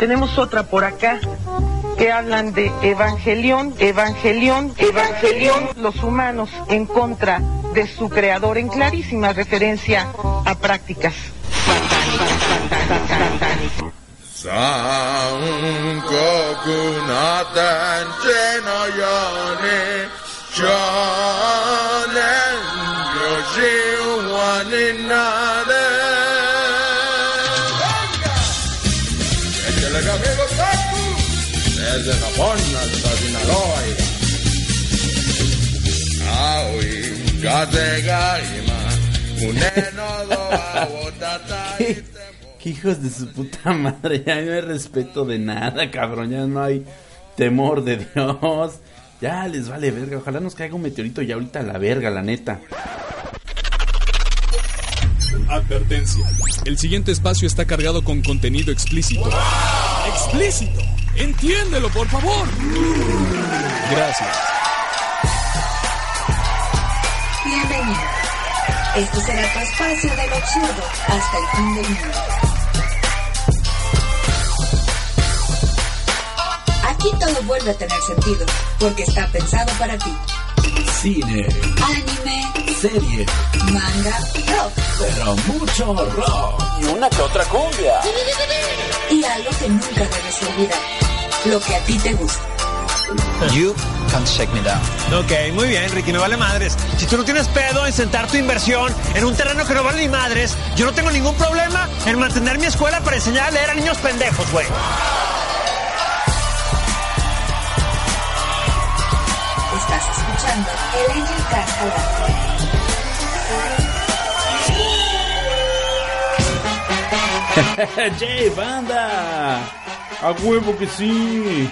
Tenemos otra por acá que hablan de evangelión, evangelión, evangelión, los humanos en contra de su creador en clarísima referencia a prácticas desde Japón hasta Sinaloa. ¿Qué? ¿Qué hijos de su puta madre? Ya no hay respeto de nada, cabrón. Ya no hay temor de Dios. Ya les vale verga. Ojalá nos caiga un meteorito ya ahorita a la verga, la neta. Advertencia. El siguiente espacio está cargado con contenido explícito. ¡Explícito! Entiéndelo, por favor. Gracias. Bienvenido. Este será tu espacio del absurdo hasta el fin del mundo. Aquí todo vuelve a tener sentido, porque está pensado para ti. Cine, Anime, serie, manga, rock pero mucho rock. Y una que otra cumbia. y algo que nunca debes olvidar. Lo que a ti te gusta. You can shake me down. Ok, muy bien, Ricky, me vale madres. Si tú no tienes pedo en sentar tu inversión en un terreno que no vale ni madres, yo no tengo ningún problema en mantener mi escuela para enseñar a leer a niños pendejos, güey. Estás escuchando el Angel aire. ¡Jay, banda! ¡A huevo que sí!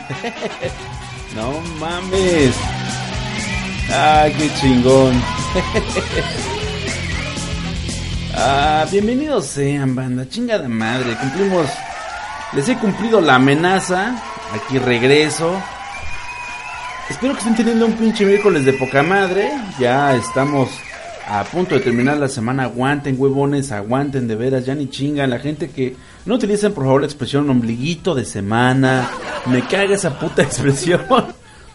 ¡No mames! ¡Ay, qué chingón! ah, bienvenidos sean, banda. Chingada madre. Cumplimos. Les he cumplido la amenaza. Aquí regreso. Espero que estén teniendo un pinche miércoles de poca madre. Ya estamos a punto de terminar la semana. Aguanten, huevones, aguanten de veras. Ya ni chingan. La gente que no utilicen por favor la expresión ombliguito de semana. Me caga esa puta expresión.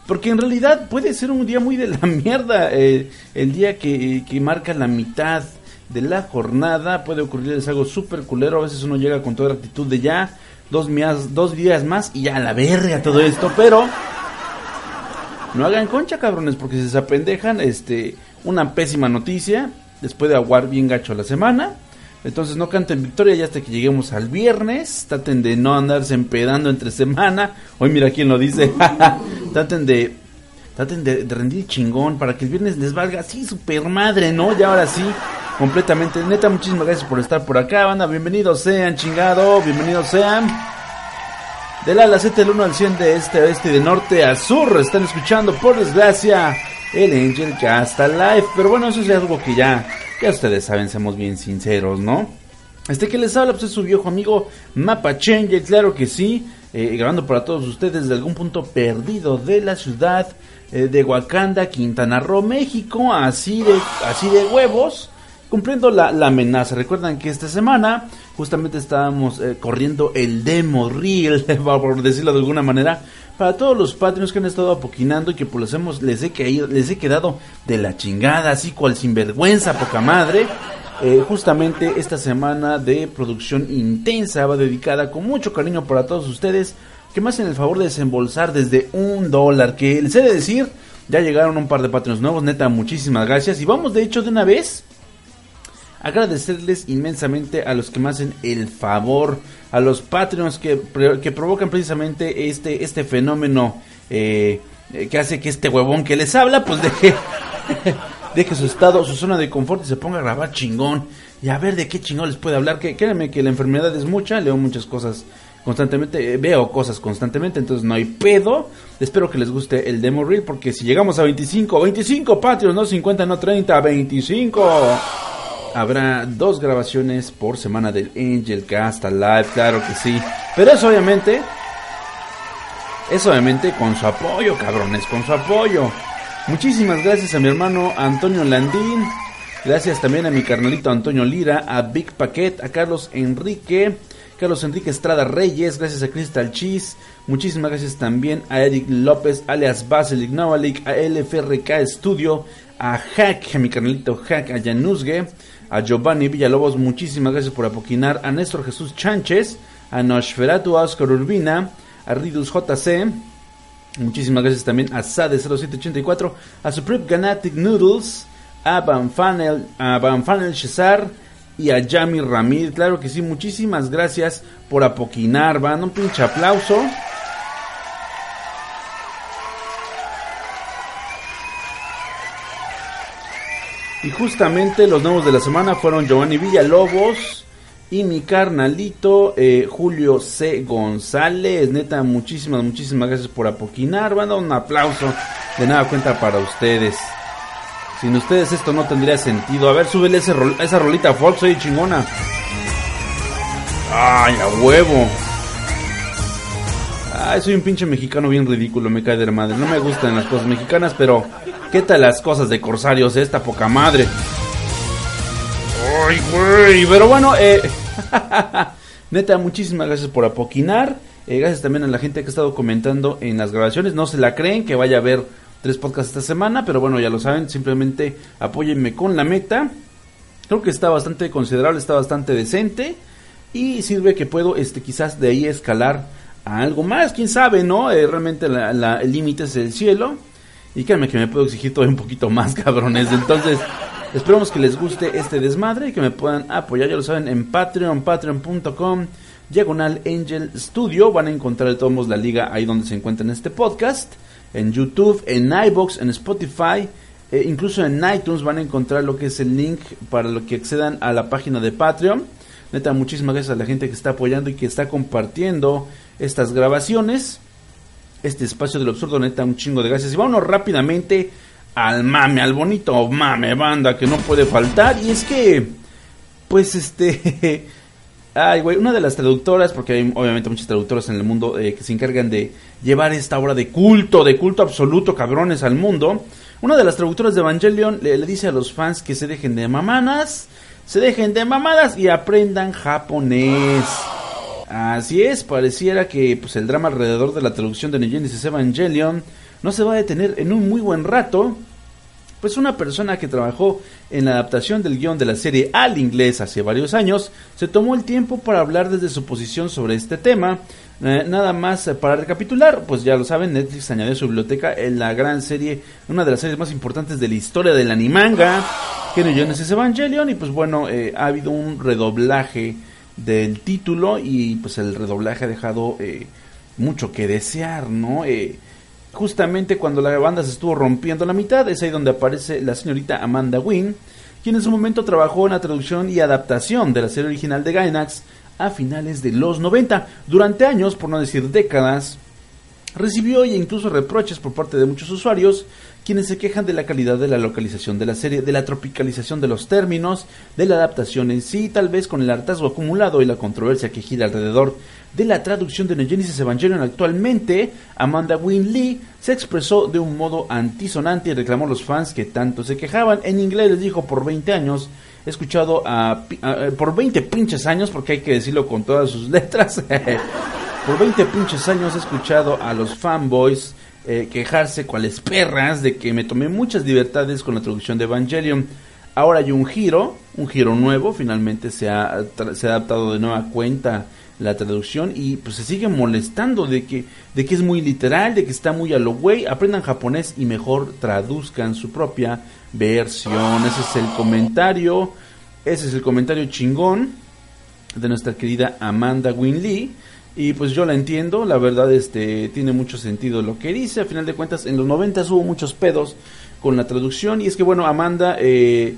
Porque en realidad puede ser un día muy de la mierda. eh, el día que, que marca la mitad de la jornada. Puede ocurrirles algo súper culero. A veces uno llega con toda la actitud de ya. Dos, dos días más y ya a la verga todo esto. Pero no hagan concha, cabrones, porque si se apendejan, este, una pésima noticia, después de aguar bien gacho la semana. Entonces no canten victoria ya hasta que lleguemos al viernes. Traten de no andarse empedando entre semana. Hoy mira quién lo dice. traten de traten de, de rendir chingón para que el viernes les valga así super madre, ¿no? Ya ahora sí, completamente. Neta, muchísimas gracias por estar por acá, banda. Bienvenidos sean, chingado. Bienvenidos sean. Del ala 7 del 1 al 100 de este a oeste y de norte a sur. Están escuchando, por desgracia, el Angel Cast Live. Pero bueno, eso es algo que ya, ya ustedes saben, seamos bien sinceros, ¿no? Este que les habla, pues es su viejo amigo Mapa Changer, claro que sí. eh, grabando para todos ustedes de algún punto perdido de la ciudad eh, de Wakanda, Quintana Roo, México. Así de, así de huevos cumpliendo la, la amenaza. Recuerdan que esta semana justamente estábamos eh, corriendo el demo reel, por decirlo de alguna manera, para todos los patrios que han estado apoquinando y que pues les, hemos, les, he, caído- les he quedado de la chingada, así cual sinvergüenza, poca madre. Eh, justamente esta semana de producción intensa va dedicada con mucho cariño para todos ustedes que me hacen el favor de desembolsar desde un dólar, que les he de decir, ya llegaron un par de patrones nuevos, neta, muchísimas gracias. Y vamos de hecho de una vez agradecerles inmensamente a los que me hacen el favor, a los Patreons que, que provocan precisamente este, este fenómeno eh, eh, que hace que este huevón que les habla, pues deje, deje su estado, su zona de confort y se ponga a grabar chingón. Y a ver de qué chingón les puede hablar, que créanme que la enfermedad es mucha, leo muchas cosas constantemente, eh, veo cosas constantemente, entonces no hay pedo. Espero que les guste el demo reel, porque si llegamos a 25, 25 Patreons, no 50, no 30, 25 habrá dos grabaciones por semana del Angel Cast Live, claro que sí. Pero eso obviamente, es obviamente con su apoyo, cabrones, con su apoyo. Muchísimas gracias a mi hermano Antonio Landín. Gracias también a mi carnalito Antonio Lira, a Big Paquet, a Carlos Enrique, Carlos Enrique Estrada Reyes, gracias a Crystal Cheese, muchísimas gracias también a Eric López, alias Basilic Novalik, a LFRK Studio, a Hack, a mi carnalito Hack, a Januzge, a Giovanni Villalobos, muchísimas gracias por apoquinar, a Néstor Jesús Chánchez, a Nosferatu, a Oscar Urbina, a Ridus JC, muchísimas gracias también a Sade0784, a Supreme Ganatic Noodles, a Van Fanel, a Van Fanel Cesar y a Yami Ramírez. Claro que sí, muchísimas gracias por apoquinar, van un pinche aplauso. Y justamente los nuevos de la semana fueron Giovanni Villalobos y mi carnalito eh, Julio C. González. Neta, muchísimas, muchísimas gracias por apoquinar. Van a dar un aplauso de nada cuenta para ustedes. Sin ustedes esto no tendría sentido. A ver, súbele esa rolita folk, soy chingona. Ay, a huevo. Ay, soy un pinche mexicano bien ridículo, me cae de la madre. No me gustan las cosas mexicanas, pero ¿qué tal las cosas de corsarios? Esta poca madre. Ay, güey. Pero bueno, eh. Neta, muchísimas gracias por apoquinar. Eh, gracias también a la gente que ha estado comentando en las grabaciones. No se la creen que vaya a haber tres podcasts esta semana, pero bueno, ya lo saben. Simplemente apóyenme con la meta. Creo que está bastante considerable, está bastante decente. Y sirve que puedo, este, quizás de ahí escalar algo más. Quién sabe, ¿no? Eh, realmente la- la- el límite es el cielo. Y créanme que me puedo exigir todavía un poquito más, cabrones. Entonces, esperamos que les guste este desmadre y que me puedan apoyar. Ya lo saben, en Patreon, patreon.com, diagonal Angel Studio. Van a encontrar de todos la liga ahí donde se encuentra en este podcast. En YouTube, en iBox, en Spotify. eh, incluso en iTunes van a encontrar lo que es el link para lo que accedan a la página de Patreon. Neta, muchísimas gracias a la gente que está apoyando y que está compartiendo estas grabaciones este espacio del absurdo, neta, un chingo de gracias. Y vámonos rápidamente al mame, al bonito mame, banda, que no puede faltar. Y es que, pues, este... Ay, güey, una de las traductoras, porque hay obviamente muchas traductoras en el mundo eh, que se encargan de llevar esta obra de culto, de culto absoluto, cabrones, al mundo. Una de las traductoras de Evangelion le, le dice a los fans que se dejen de mamadas, se dejen de mamadas y aprendan japonés. Así es, pareciera que pues, el drama alrededor de la traducción de Negenesis Evangelion no se va a detener en un muy buen rato. Pues una persona que trabajó en la adaptación del guion de la serie al inglés hace varios años se tomó el tiempo para hablar desde su posición sobre este tema. Eh, nada más eh, para recapitular, pues ya lo saben, Netflix añadió su biblioteca en la gran serie, una de las series más importantes de la historia del animanga, que es Genesis Evangelion, y pues bueno, eh, ha habido un redoblaje del título y pues el redoblaje ha dejado eh, mucho que desear, ¿no? Eh, justamente cuando la banda se estuvo rompiendo la mitad, es ahí donde aparece la señorita Amanda Wynn, quien en su momento trabajó en la traducción y adaptación de la serie original de Gainax a finales de los 90. Durante años, por no decir décadas, recibió e incluso reproches por parte de muchos usuarios quienes se quejan de la calidad de la localización de la serie, de la tropicalización de los términos, de la adaptación en sí, tal vez con el hartazgo acumulado y la controversia que gira alrededor de la traducción de Negenesis Evangelion actualmente, Amanda Wynn Lee se expresó de un modo antisonante y reclamó a los fans que tanto se quejaban. En inglés les dijo por 20 años, he escuchado a, a- por 20 pinches años, porque hay que decirlo con todas sus letras, por 20 pinches años he escuchado a los fanboys eh, quejarse cuales perras de que me tomé muchas libertades con la traducción de Evangelion. Ahora hay un giro, un giro nuevo, finalmente se ha, se ha adaptado de nueva cuenta la traducción y pues se sigue molestando de que, de que es muy literal, de que está muy a lo güey, aprendan japonés y mejor traduzcan su propia versión. Ese es el comentario, ese es el comentario chingón de nuestra querida Amanda Win Lee. Y pues yo la entiendo, la verdad este tiene mucho sentido lo que dice. A final de cuentas, en los 90 hubo muchos pedos con la traducción. Y es que bueno, Amanda eh,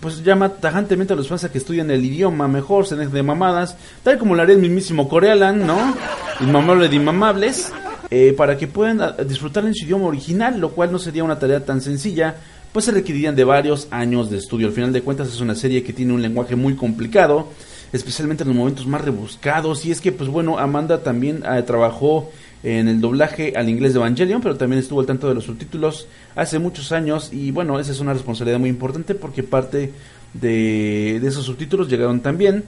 pues llama tajantemente a los fans a que estudian el idioma mejor, se de mamadas, tal como lo haría el mismísimo Corealan, ¿no? Inmamable de inmamables, eh, para que puedan ah, disfrutar en su idioma original, lo cual no sería una tarea tan sencilla, pues se requerirían de varios años de estudio. Al final de cuentas es una serie que tiene un lenguaje muy complicado, especialmente en los momentos más rebuscados, y es que pues bueno, Amanda también eh, trabajó en el doblaje al inglés de Evangelion, pero también estuvo al tanto de los subtítulos hace muchos años y bueno, esa es una responsabilidad muy importante porque parte de, de esos subtítulos llegaron también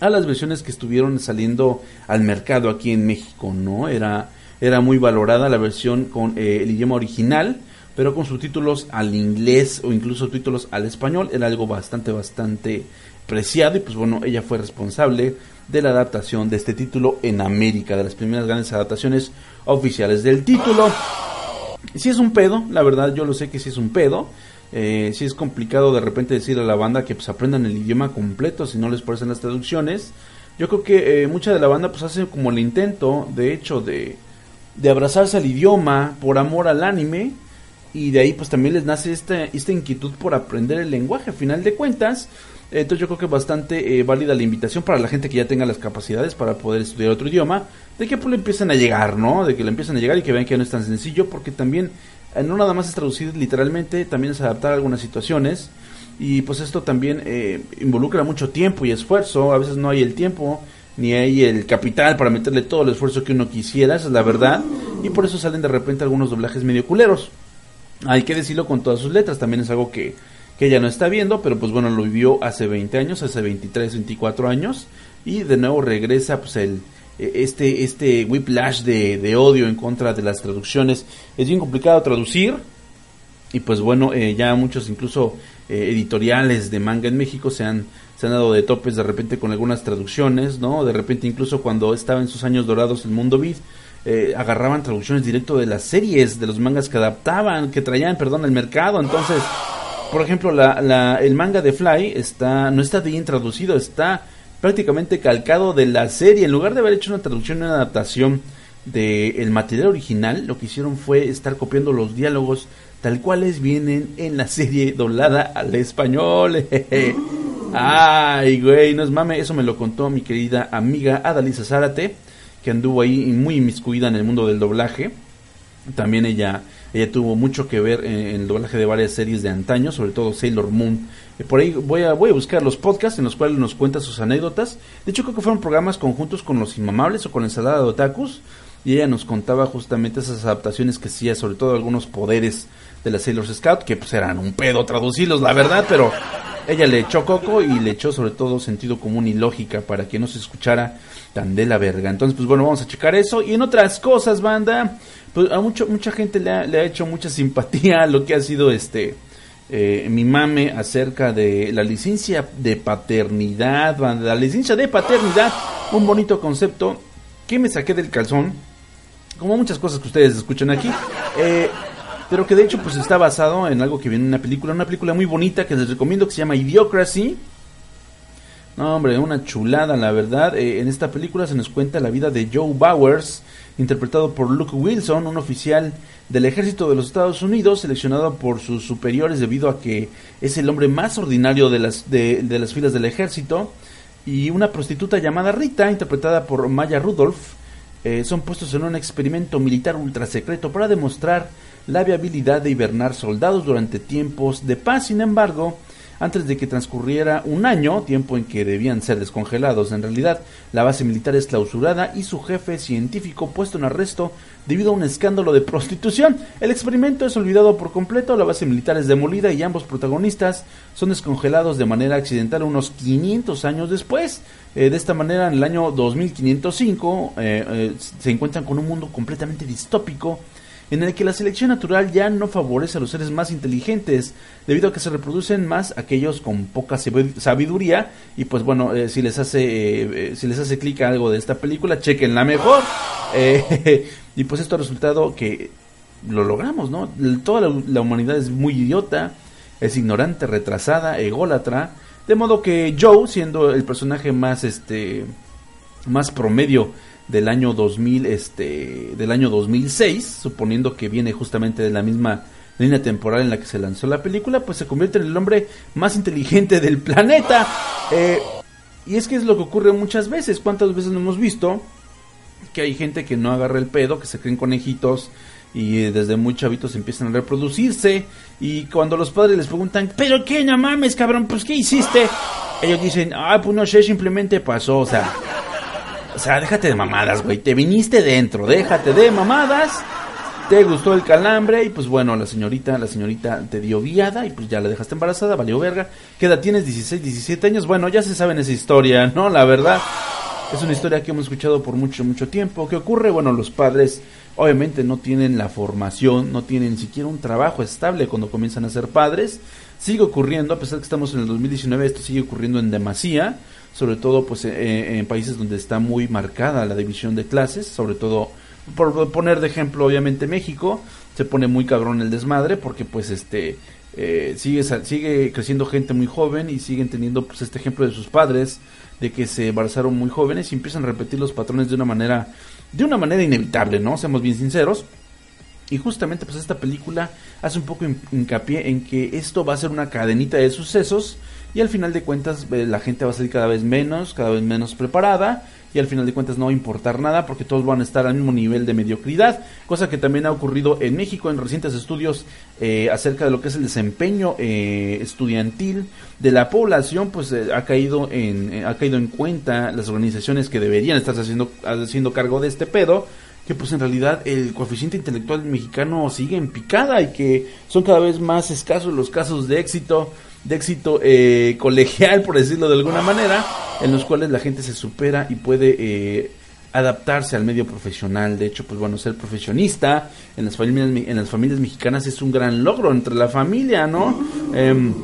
a las versiones que estuvieron saliendo al mercado aquí en México, ¿no? Era, era muy valorada la versión con eh, el idioma original, pero con subtítulos al inglés o incluso títulos al español, era algo bastante, bastante preciado y pues bueno, ella fue responsable de la adaptación de este título en América, de las primeras grandes adaptaciones oficiales del título. Si es un pedo, la verdad yo lo sé que si es un pedo. Eh, si es complicado de repente decir a la banda que pues aprendan el idioma completo si no les parecen las traducciones. Yo creo que eh, mucha de la banda pues hace como el intento, de hecho, de, de abrazarse al idioma por amor al anime y de ahí pues también les nace esta, esta inquietud por aprender el lenguaje. A final de cuentas, entonces yo creo que es bastante eh, válida la invitación para la gente que ya tenga las capacidades para poder estudiar otro idioma, de que pues le empiecen a llegar, ¿no? De que le empiecen a llegar y que vean que no es tan sencillo, porque también eh, no nada más es traducir literalmente, también es adaptar algunas situaciones y pues esto también eh, involucra mucho tiempo y esfuerzo, a veces no hay el tiempo ni hay el capital para meterle todo el esfuerzo que uno quisiera, esa es la verdad, y por eso salen de repente algunos doblajes medio culeros. Hay que decirlo con todas sus letras, también es algo que, que ella no está viendo, pero pues bueno, lo vivió hace 20 años, hace 23, 24 años, y de nuevo regresa pues el, e, este, este whiplash de, de odio en contra de las traducciones. Es bien complicado traducir, y pues bueno, eh, ya muchos incluso eh, editoriales de manga en México se han, se han dado de topes de repente con algunas traducciones, ¿no? De repente incluso cuando estaba en sus años dorados el mundo beat, eh, agarraban traducciones directo de las series, de los mangas que adaptaban, que traían, perdón, al mercado. Entonces, por ejemplo, la, la, el manga de Fly está, no está bien traducido, está prácticamente calcado de la serie. En lugar de haber hecho una traducción, una adaptación del material original, lo que hicieron fue estar copiando los diálogos tal cuales vienen en la serie doblada al español. Ay, güey, no es mame, eso me lo contó mi querida amiga Adalisa Zárate, que anduvo ahí muy inmiscuida en el mundo del doblaje. También ella ella tuvo mucho que ver en, el doblaje de varias series de antaño, sobre todo Sailor Moon. Eh, por ahí voy a, voy a buscar los podcasts en los cuales nos cuenta sus anécdotas. De hecho, creo que fueron programas conjuntos con Los Inmamables o con Ensalada de Otakus. Y ella nos contaba justamente esas adaptaciones que hacía, sobre todo algunos poderes de la Sailor Scout, que pues eran un pedo traducirlos, la verdad, pero ella le echó coco y le echó sobre todo sentido común y lógica para que no se escuchara tan de la verga. Entonces, pues bueno, vamos a checar eso. Y en otras cosas, banda, pues a mucho, mucha gente le ha, le ha hecho mucha simpatía a lo que ha sido este eh, mi mame acerca de la licencia de paternidad, la licencia de paternidad, un bonito concepto que me saqué del calzón, como muchas cosas que ustedes escuchan aquí, eh, pero que de hecho pues está basado en algo que viene en una película, una película muy bonita que les recomiendo que se llama Idiocracy. No, hombre, una chulada, la verdad. Eh, en esta película se nos cuenta la vida de Joe Bowers, interpretado por Luke Wilson, un oficial del ejército de los Estados Unidos, seleccionado por sus superiores debido a que es el hombre más ordinario de las, de, las filas del ejército, y una prostituta llamada Rita, interpretada por Maya Rudolph, eh, son puestos en un experimento militar ultra secreto para demostrar la viabilidad de hibernar soldados durante tiempos de paz. Sin embargo, antes de que transcurriera un año, tiempo en que debían ser descongelados. En realidad, la base militar es clausurada y su jefe científico puesto en arresto debido a un escándalo de prostitución. El experimento es olvidado por completo, la base militar es demolida y ambos protagonistas son descongelados de manera accidental unos 500 años después. Eh, de esta manera, en el año 2505 eh, eh, se encuentran con un mundo completamente distópico en el que la selección natural ya no favorece a los seres más inteligentes, debido a que se reproducen más aquellos con poca sabiduría y pues bueno, eh, si les hace eh, eh, si les hace clic a algo de esta película, chequenla mejor. y pues esto ha resultado que lo logramos, ¿no? Toda la, humanidad es muy idiota, es ignorante, retrasada, ególatra, de modo que Joe, siendo el personaje más este más promedio del año 2000, este, del año 2006, suponiendo que viene justamente de la misma línea temporal en la que se lanzó la película, pues se convierte en el hombre más inteligente del planeta. Eh, y es que es lo que ocurre muchas veces. ¿Cuántas veces no hemos visto que hay gente que no agarra el pedo, que se creen conejitos y eh, desde muy chavitos empiezan a reproducirse y cuando los padres les preguntan, pero qué, no mames, cabrón, pues qué hiciste, ellos dicen, ah, pues no sé, simplemente pasó, o sea, o sea, déjate de mamadas, güey. Te viniste dentro, déjate de mamadas. te gustó el calambre y pues bueno, la señorita, la señorita te dio viada y pues ya la dejaste embarazada, valió verga. ¿Qué edad tienes? 16, 17 años. Bueno, ya se sabe en esa historia, ¿no? La verdad, es una historia que hemos escuchado por mucho, mucho tiempo. ¿Qué ocurre? Bueno, los padres obviamente no tienen la formación, no tienen siquiera un trabajo estable cuando comienzan a ser padres. Sigue ocurriendo, a pesar de que estamos en el 2019, esto sigue ocurriendo en demasía, sobre todo pues eh, en países donde está muy marcada la división de clases, sobre todo por poner de ejemplo obviamente México, se pone muy cabrón el desmadre porque pues este eh, sigue sigue creciendo gente muy joven y siguen teniendo pues este ejemplo de sus padres de que se embarazaron muy jóvenes y empiezan a repetir los patrones de una manera de una manera inevitable, ¿no? Seamos bien sinceros. Y justamente pues esta película hace un poco hincapié en que esto va a ser una cadenita de sucesos y al final de cuentas eh, la gente va a salir cada vez menos, cada vez menos preparada y al final de cuentas no va a importar nada porque todos van a estar al mismo nivel de mediocridad, cosa que también ha ocurrido en México en recientes estudios eh, acerca de lo que es el desempeño eh, estudiantil de la población, pues eh, ha caído en ha caído en cuenta las organizaciones que deberían estar haciendo haciendo cargo de este pedo que pues en realidad el coeficiente intelectual mexicano sigue en picada y que son cada vez más escasos los casos de éxito de éxito eh, colegial, por decirlo de alguna manera, en los cuales la gente se supera y puede eh, adaptarse al medio profesional. De hecho, pues bueno, ser profesionista en las familias, en las familias mexicanas es un gran logro entre la familia, ¿no? Em,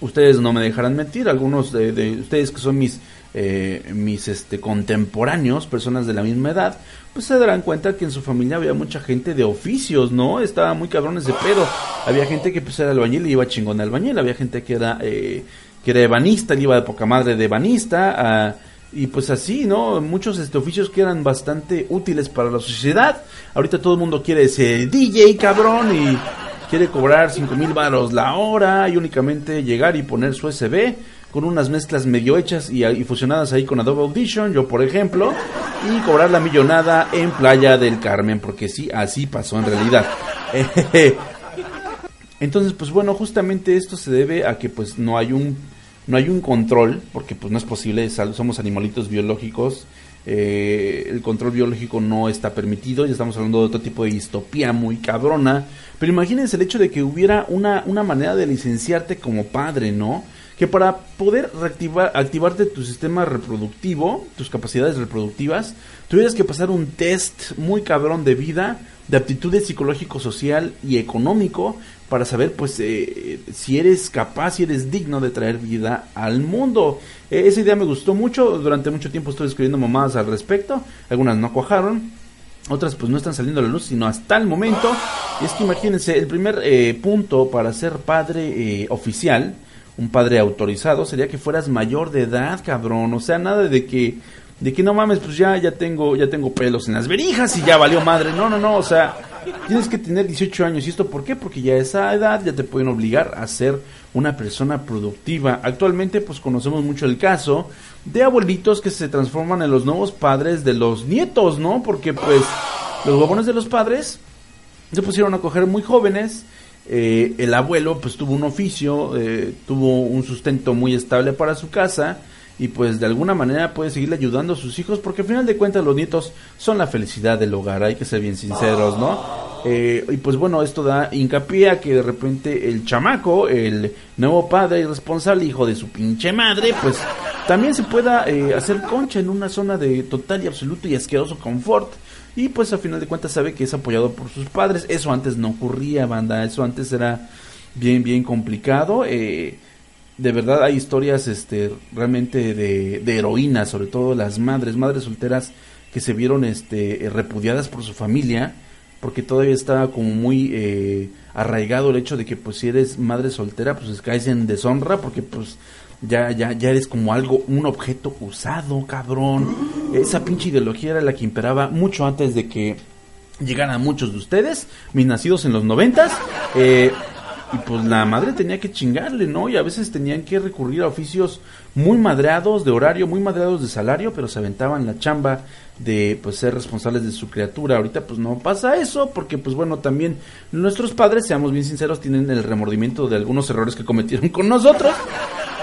ustedes no me dejarán mentir, algunos de, de ustedes que son mis eh, mis este contemporáneos, personas de la misma edad, pues se darán cuenta que en su familia había mucha gente de oficios, ¿no? Estaba muy cabrón ese pedo. Había gente que pues era albañil y iba chingón de albañil, había gente que era eh, que era ebanista, y iba de poca madre de ebanista, ah, y pues así, ¿no? Muchos este, oficios que eran bastante útiles para la sociedad. Ahorita todo el mundo quiere ser DJ, cabrón, y quiere cobrar cinco mil baros la hora y únicamente llegar y poner su USB con unas mezclas medio hechas y, fusionadas ahí con Adobe Audition, yo por ejemplo, y cobrar la millonada en Playa del Carmen, porque sí, así pasó en realidad. Entonces, pues bueno, justamente esto se debe a que pues no hay un no hay un control, porque pues no es posible, somos animalitos biológicos, eh, el control biológico no está permitido, ya estamos hablando de otro tipo de distopía muy cabrona, pero imagínense el hecho de que hubiera una, una manera de licenciarte como padre, ¿no? Que para poder reactivar, activarte tu sistema reproductivo, tus capacidades reproductivas, tuvieras que pasar un test muy cabrón de vida, de aptitudes psicológico, social y económico para saber pues eh, si eres capaz, si eres digno de traer vida al mundo. E, esa idea me gustó mucho, durante mucho tiempo estoy escribiendo mamadas al respecto, algunas no cuajaron, otras pues no están saliendo a la luz sino hasta el momento. Y es que imagínense, el primer eh, punto para ser padre eh, oficial, un padre autorizado sería que fueras mayor de edad, cabrón. O sea, nada de que de que no mames, pues ya ya tengo ya tengo pelos en las verijas y ya valió madre. No, no, no, o sea, tienes que tener 18 años. ¿Y esto por qué? Porque ya a esa edad ya te pueden obligar a ser una persona productiva. Actualmente pues conocemos mucho el caso de abuelitos que se transforman en los nuevos padres de los nietos, ¿no? Porque pues los huevones de los padres se pusieron a coger muy jóvenes eh, el abuelo pues tuvo un oficio, eh, tuvo un sustento muy estable para su casa y pues de alguna manera puede seguirle ayudando a sus hijos porque al final de cuentas los nietos son la felicidad del hogar, hay que ser bien sinceros, ¿no? Eh, y pues bueno, esto da hincapié a que de repente el chamaco, el nuevo padre irresponsable, hijo de su pinche madre, pues también se pueda hacer concha en una zona de total y absoluto y asqueroso confort y pues a final de cuentas sabe que es apoyado por sus padres. Eso antes no ocurría, banda, eso antes era bien, bien complicado. Eh, de verdad hay historias este, realmente de, de heroínas, sobre todo las madres, madres solteras que se vieron este, repudiadas por su familia, porque todavía estaba como muy eh, arraigado el hecho de que pues si eres madre soltera pues caes en deshonra, porque pues ya, ya, ya eres como algo, un objeto usado, cabrón. Esa pinche ideología era la que imperaba mucho antes de que llegaran muchos de ustedes, mis nacidos en los noventas. Eh, y pues la madre tenía que chingarle, ¿no? Y a veces tenían que recurrir a oficios muy madreados de horario, muy madreados de salario, pero se aventaban la chamba de pues ser responsables de su criatura. Ahorita pues no pasa eso, porque pues bueno, también nuestros padres, seamos bien sinceros, tienen el remordimiento de algunos errores que cometieron con nosotros.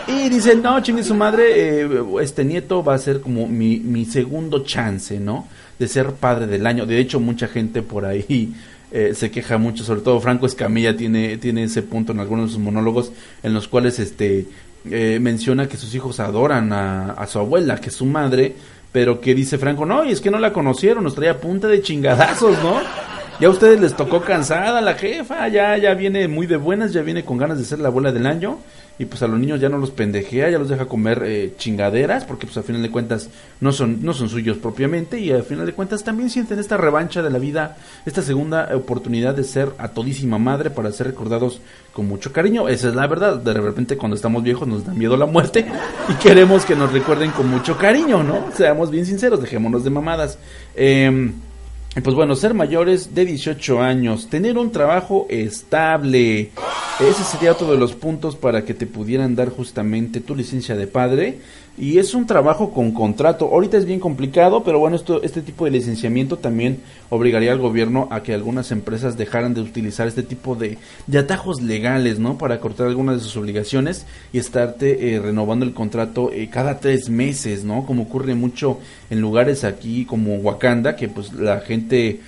Y dice, no, chingue su madre, eh, este nieto va a ser como mi, mi segundo chance, ¿no? de ser padre del año. De hecho, mucha gente por ahí eh, se queja mucho, sobre todo Franco Escamilla tiene, tiene ese punto en algunos de sus monólogos en los cuales este eh, menciona que sus hijos adoran a, a, su abuela, que es su madre, pero que dice Franco, no, y es que no la conocieron, nos traía punta de chingadazos, ¿no? Ya a ustedes les tocó cansada la jefa, ya, ya viene muy de buenas, ya viene con ganas de ser la abuela del año y pues a los niños ya no los pendejea, ya los deja comer eh, chingaderas, porque pues a final de cuentas no son, no son suyos propiamente, y al final de cuentas también sienten esta revancha de la vida, esta segunda oportunidad de ser a todísima madre para ser recordados con mucho cariño. Esa es la verdad, de repente cuando estamos viejos nos da miedo la muerte y queremos que nos recuerden con mucho cariño, ¿no? Seamos bien sinceros, dejémonos de mamadas. Eh, pues bueno, ser mayores de 18 años, tener un trabajo estable. Ese sería otro de los puntos para que te pudieran dar justamente tu licencia de padre. Y es un trabajo con contrato. Ahorita es bien complicado, pero bueno, esto, este tipo de licenciamiento también obligaría al gobierno a que algunas empresas dejaran de utilizar este tipo de, de atajos legales, ¿no? Para cortar algunas de sus obligaciones y estarte eh, renovando el contrato eh, cada tres meses, ¿no? Como ocurre mucho en lugares aquí como Wakanda, que pues la gente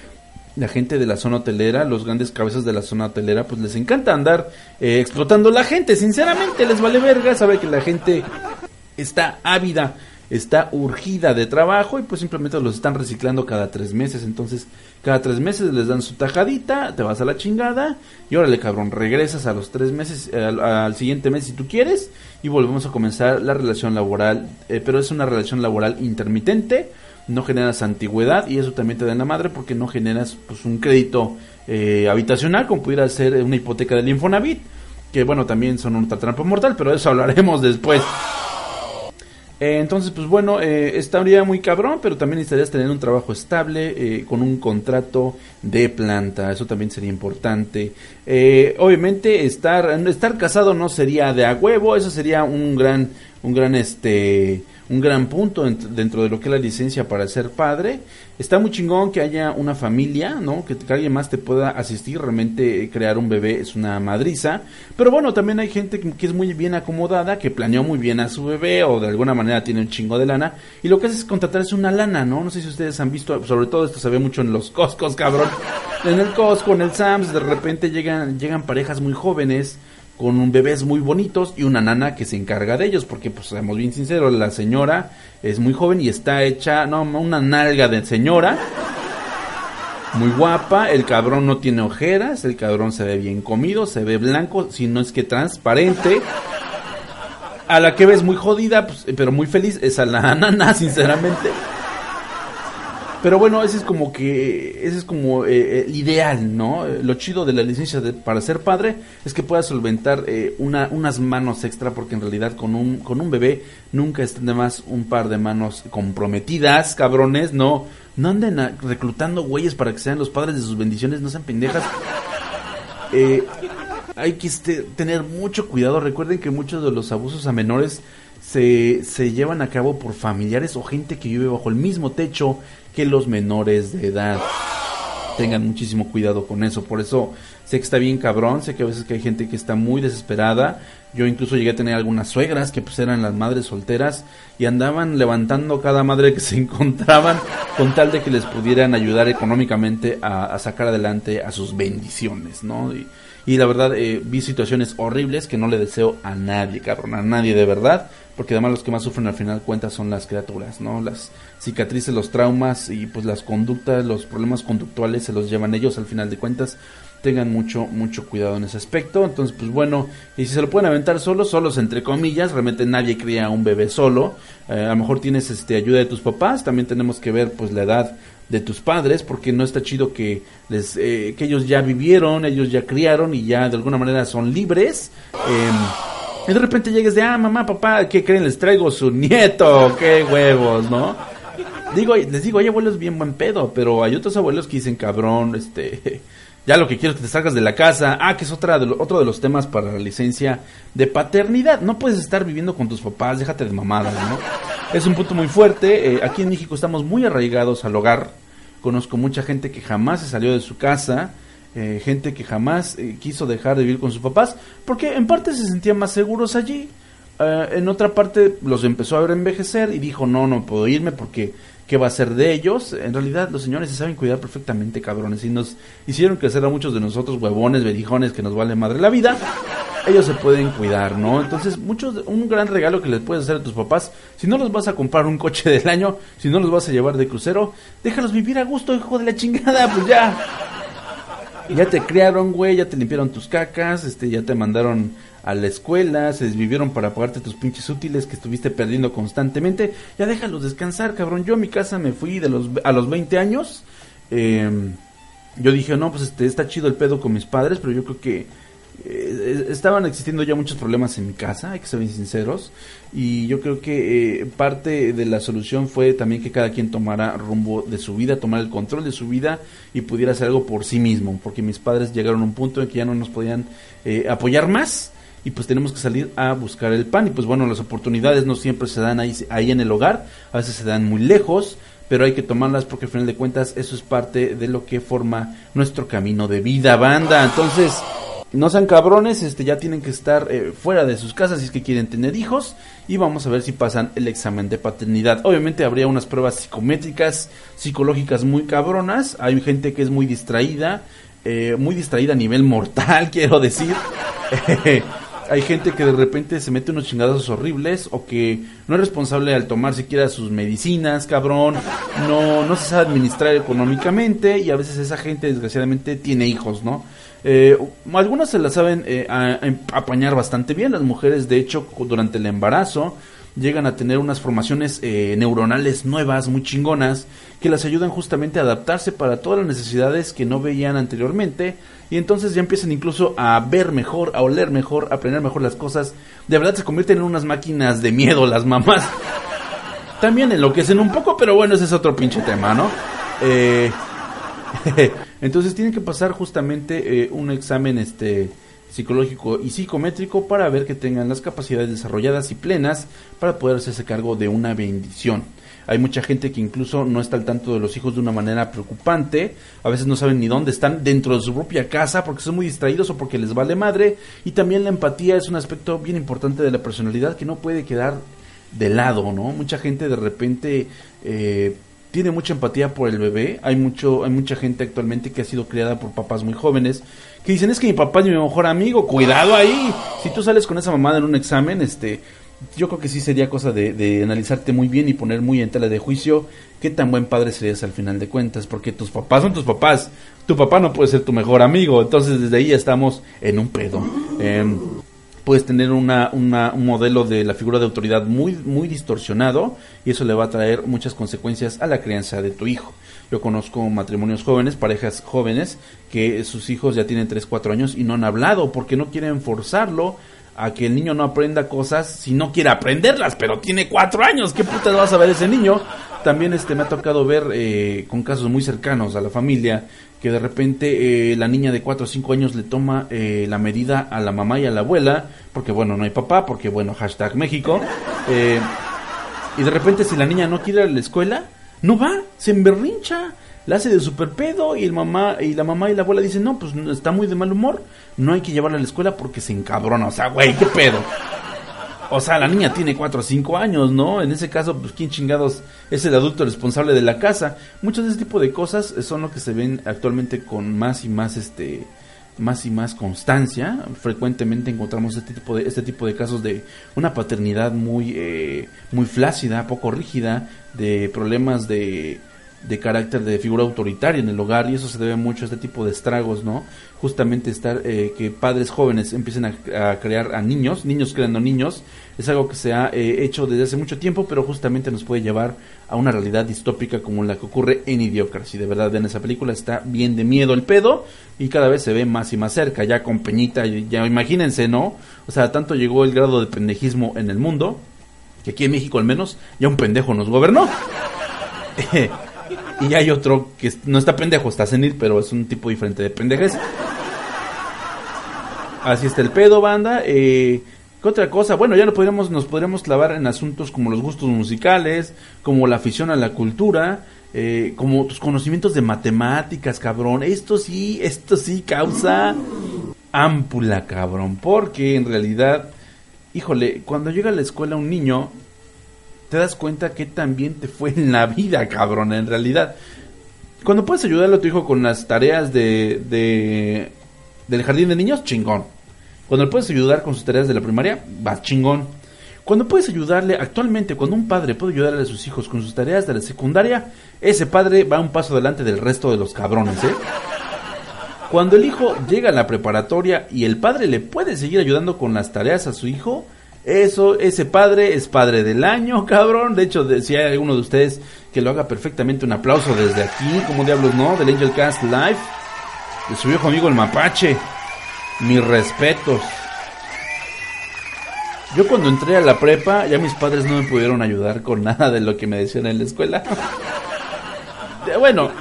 la gente de la zona hotelera, los grandes cabezas de la zona hotelera, pues les encanta andar eh, explotando la gente, sinceramente, les vale verga, sabe que la gente está ávida, está urgida de trabajo y pues simplemente los están reciclando cada tres meses. Entonces, cada tres meses les dan su tajadita, te vas a la chingada y órale cabrón, regresas a los tres meses, al, siguiente mes si tú quieres y volvemos a comenzar la relación laboral. Eh, pero es una relación laboral intermitente, no generas antigüedad y eso también te da en la madre porque no generas pues un crédito eh, habitacional como pudiera ser una hipoteca del Infonavit que bueno también son una trampa mortal pero eso hablaremos después eh, entonces, pues bueno, eh, estaría muy cabrón, pero también necesitarías tener un trabajo estable, eh, con un contrato de planta, eso también sería importante. Eh, obviamente, estar, estar casado no sería de a huevo, eso sería un gran, un gran, este, un gran punto dentro de lo que es la licencia para ser padre. Está muy chingón que haya una familia, ¿no? Que, alguien más te pueda asistir, realmente crear un bebé es una madriza. Pero bueno, también hay gente que, es muy bien acomodada, que planeó muy bien a su bebé o de alguna manera tiene un chingo de lana. Y lo que hace es contratarse una lana, ¿no? No sé si ustedes han visto, sobre todo esto se ve mucho en los Costcos, cabrón. En el Costco, en el Sams, de repente llegan, llegan parejas muy jóvenes con bebés muy bonitos y una nana que se encarga de ellos, porque pues seamos bien sinceros, la señora es muy joven y está hecha, no, una nalga de señora, muy guapa, el cabrón no tiene ojeras, el cabrón se ve bien comido, se ve blanco, si no es que transparente. A la que ves muy jodida, pues, pero muy feliz, es a la nana, sinceramente. Pero bueno, ese es como que, ese es como eh, el ideal, ¿no? Lo chido de la licencia de, para ser padre es que puedas solventar eh, una, unas manos extra, porque en realidad con un, con un bebé nunca estén de más un par de manos comprometidas, cabrones, no, no anden reclutando güeyes para que sean los padres de sus bendiciones, no sean pendejas. Eh, hay que este, tener mucho cuidado, recuerden que muchos de los abusos a menores se, se llevan a cabo por familiares o gente que vive bajo el mismo techo que los menores de edad. Tengan muchísimo cuidado con eso. Por eso sé que está bien cabrón. Sé que a veces que hay gente que está muy desesperada. Yo incluso llegué a tener algunas suegras que pues eran las madres solteras y andaban levantando cada madre que se encontraban con tal de que les pudieran ayudar económicamente a, sacar adelante a sus bendiciones, ¿no? Y, y la verdad eh, vi situaciones horribles que no le deseo a nadie, cabrón, a nadie de verdad, porque además los que más sufren al final cuentas son las criaturas, ¿no? Las cicatrices, los traumas y pues las conductas, los problemas conductuales se los llevan ellos al final de cuentas. Tengan mucho, mucho cuidado en ese aspecto. Entonces, pues bueno, y si se lo pueden aventar solos, solos entre comillas, realmente nadie cría un bebé solo. Eh, a lo mejor tienes este ayuda de tus papás, también tenemos que ver pues la edad de tus padres, porque no está chido que les eh, que ellos ya vivieron, ellos ya criaron y ya de alguna manera son libres. Eh, y de repente llegues de, ah, mamá, papá, ¿qué creen? Les traigo su nieto, qué huevos, ¿no? Digo, les digo, hay abuelos bien buen pedo, pero hay otros abuelos que dicen, cabrón, este, ya lo que quiero es que te salgas de la casa. Ah, que es otra de otro de los temas para la licencia de paternidad. No puedes estar viviendo con tus papás, déjate de mamadas, ¿no? Es un punto muy fuerte. Eh, aquí en México estamos muy arraigados al hogar. Conozco mucha gente que jamás se salió de su casa eh, gente que jamás eh, quiso dejar de vivir con sus papás, porque en parte se sentían más seguros allí. Eh, en otra parte los empezó a ver envejecer y dijo, no, no puedo irme porque qué va a ser de ellos. En realidad los señores se saben cuidar perfectamente, cabrones. Y nos hicieron crecer a muchos de nosotros huevones, berijones, que nos vale madre la vida. Ellos se pueden cuidar, ¿no? Entonces, muchos, un gran regalo que les puedes hacer a tus papás, si no los vas a comprar un coche del año, si no los vas a llevar de crucero, déjalos vivir a gusto, hijo de la chingada, pues ya. Ya te criaron, güey, ya te limpiaron tus cacas, este, ya te mandaron a la escuela, se desvivieron para pagarte tus pinches útiles que estuviste perdiendo constantemente. Ya déjalos descansar, cabrón. Yo a mi casa me fui de los, a los 20 años. Eh, yo dije, no, pues este, está chido el pedo con mis padres, pero yo creo que eh, estaban existiendo ya muchos problemas en mi casa, hay que ser bien sinceros, y yo creo que eh, parte de la solución fue también que cada quien tomara rumbo de su vida, tomara el control de su vida y pudiera hacer algo por sí mismo, porque mis padres llegaron a un punto en que ya no nos podían eh, apoyar más y pues tenemos que salir a buscar el pan y pues bueno, las oportunidades no siempre se dan ahí, ahí en el hogar, a veces se dan muy lejos, pero hay que tomarlas porque al final de cuentas eso es parte de lo que forma nuestro camino de vida, banda. Entonces, no sean cabrones, este ya tienen que estar eh, fuera de sus casas si es que quieren tener hijos y vamos a ver si pasan el examen de paternidad. Obviamente habría unas pruebas psicométricas, psicológicas muy cabronas. Hay gente que es muy distraída, eh, muy distraída a nivel mortal, quiero decir. hay gente que de repente se mete unos chingados horribles o que no es responsable al tomar siquiera sus medicinas, cabrón, no, no se sabe administrar económicamente y a veces esa gente desgraciadamente tiene hijos, ¿no? Eh, algunas se las saben eh, apañar bastante bien, las mujeres de hecho durante el embarazo llegan a tener unas formaciones eh, neuronales nuevas, muy chingonas, que las ayudan justamente a adaptarse para todas las necesidades que no veían anteriormente y entonces ya empiezan incluso a ver mejor, a oler mejor, a aprender mejor las cosas. De verdad se convierten en unas máquinas de miedo las mamás. También enloquecen un poco, pero bueno, ese es otro pinche tema, ¿no? Eh, entonces tienen que pasar justamente eh, un examen este psicológico y psicométrico para ver que tengan las capacidades desarrolladas y plenas para poder hacerse cargo de una bendición. Hay mucha gente que incluso no está al tanto de los hijos de una manera preocupante. A veces no saben ni dónde están dentro de su propia casa porque son muy distraídos o porque les vale madre. Y también la empatía es un aspecto bien importante de la personalidad que no puede quedar de lado, ¿no? Mucha gente de repente eh, tiene mucha empatía por el bebé. Hay mucho, hay mucha gente actualmente que ha sido criada por papás muy jóvenes que dicen es que mi papá es mi mejor amigo. Cuidado ahí. Si tú sales con esa mamada en un examen, este, yo creo que sí sería cosa de, analizarte muy bien y poner muy en tela de juicio qué tan buen padre serías al final de cuentas, porque tus papás son tus papás, tu papá no puede ser tu mejor amigo, entonces desde ahí estamos en un pedo. Em, puedes tener una, una, un modelo de la figura de autoridad muy, muy distorsionado y eso le va a traer muchas consecuencias a la crianza de tu hijo. Yo conozco matrimonios jóvenes, parejas jóvenes, que sus hijos ya tienen 3, 4 años y no han hablado porque no quieren forzarlo a que el niño no aprenda cosas si no quiere aprenderlas, pero tiene cuatro años, ¿qué putas va a saber ese niño? También este me ha tocado ver eh, con casos muy cercanos a la familia que de repente eh, la niña de cuatro o cinco años le toma eh, la medida a la mamá y a la abuela, porque bueno, no hay papá, porque bueno, hashtag México, y de repente si la niña no quiere ir a la escuela, no va, se emberrincha la hace de super pedo y el mamá y la mamá y la abuela dicen, "No, pues está muy de mal humor, no hay que llevarla a la escuela porque se encabrona." O sea, güey, qué pedo. O sea, la niña tiene 4 o 5 años, ¿no? En ese caso, pues quién chingados es el adulto responsable de la casa. Muchos de ese tipo de cosas son lo que se ven actualmente con más y más este más y más constancia. Frecuentemente encontramos este tipo de este tipo de casos de una paternidad muy eh, muy flácida, poco rígida, de problemas de de carácter de figura autoritaria en el hogar y eso se debe mucho a este tipo de estragos, ¿no? Justamente estar eh, que padres jóvenes empiecen a, crear a niños, niños creando niños, es algo que se ha eh, hecho desde hace mucho tiempo, pero justamente nos puede llevar a una realidad distópica como la que ocurre en Idiocracy. De verdad, en esa película está bien de miedo el pedo y cada vez se ve más y más cerca, ya con Peñita, ya imagínense, ¿no? O sea, tanto llegó el grado de pendejismo en el mundo, que aquí en México al menos ya un pendejo nos gobernó. Y hay otro que no está pendejo, está senil, pero es un tipo diferente de pendejes. Así está el pedo, banda. Eh, ¿Qué otra cosa? Bueno, ya no podríamos, nos podríamos clavar en asuntos como los gustos musicales, como la afición a la cultura, eh, como tus conocimientos de matemáticas, cabrón. Esto sí, esto sí causa ámpula, cabrón. Porque en realidad, híjole, cuando llega a la escuela un niño, te das cuenta que también te fue en la vida, cabrón, en realidad. Cuando puedes ayudarle a tu hijo con las tareas de, de del jardín de niños, chingón. Cuando le puedes ayudar con sus tareas de la primaria, va chingón. Cuando puedes ayudarle, actualmente, cuando un padre puede ayudarle a sus hijos con sus tareas de la secundaria, ese padre va un paso adelante del resto de los cabrones, ¿eh? Cuando el hijo llega a la preparatoria y el padre le puede seguir ayudando con las tareas a su hijo, eso, ese padre es padre del año, cabrón. De hecho, si hay alguno de ustedes que lo haga perfectamente, un aplauso desde aquí, como diablos no, del Angel Cast Live, de su viejo amigo el Mapache. Mis respetos. Yo cuando entré a la prepa, ya mis padres no me pudieron ayudar con nada de lo que me decían en la escuela. bueno,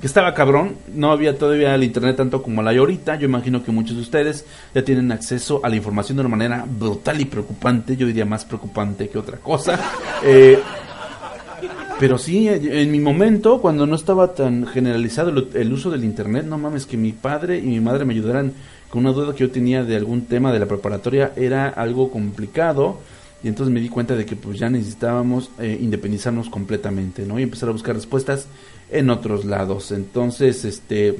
que estaba cabrón, no había todavía el internet tanto como la hay ahorita. Yo imagino que muchos de ustedes ya tienen acceso a la información de una manera brutal y preocupante, yo diría más preocupante que otra cosa. Eh, pero sí, en mi momento, cuando no estaba tan generalizado el, uso del internet, no mames, que mi padre y mi madre me ayudaran con una duda que yo tenía de algún tema de la preparatoria, era algo complicado. Y entonces me di cuenta de que pues ya necesitábamos eh, independizarnos completamente, ¿no? Y empezar a buscar respuestas en otros lados. Entonces, este,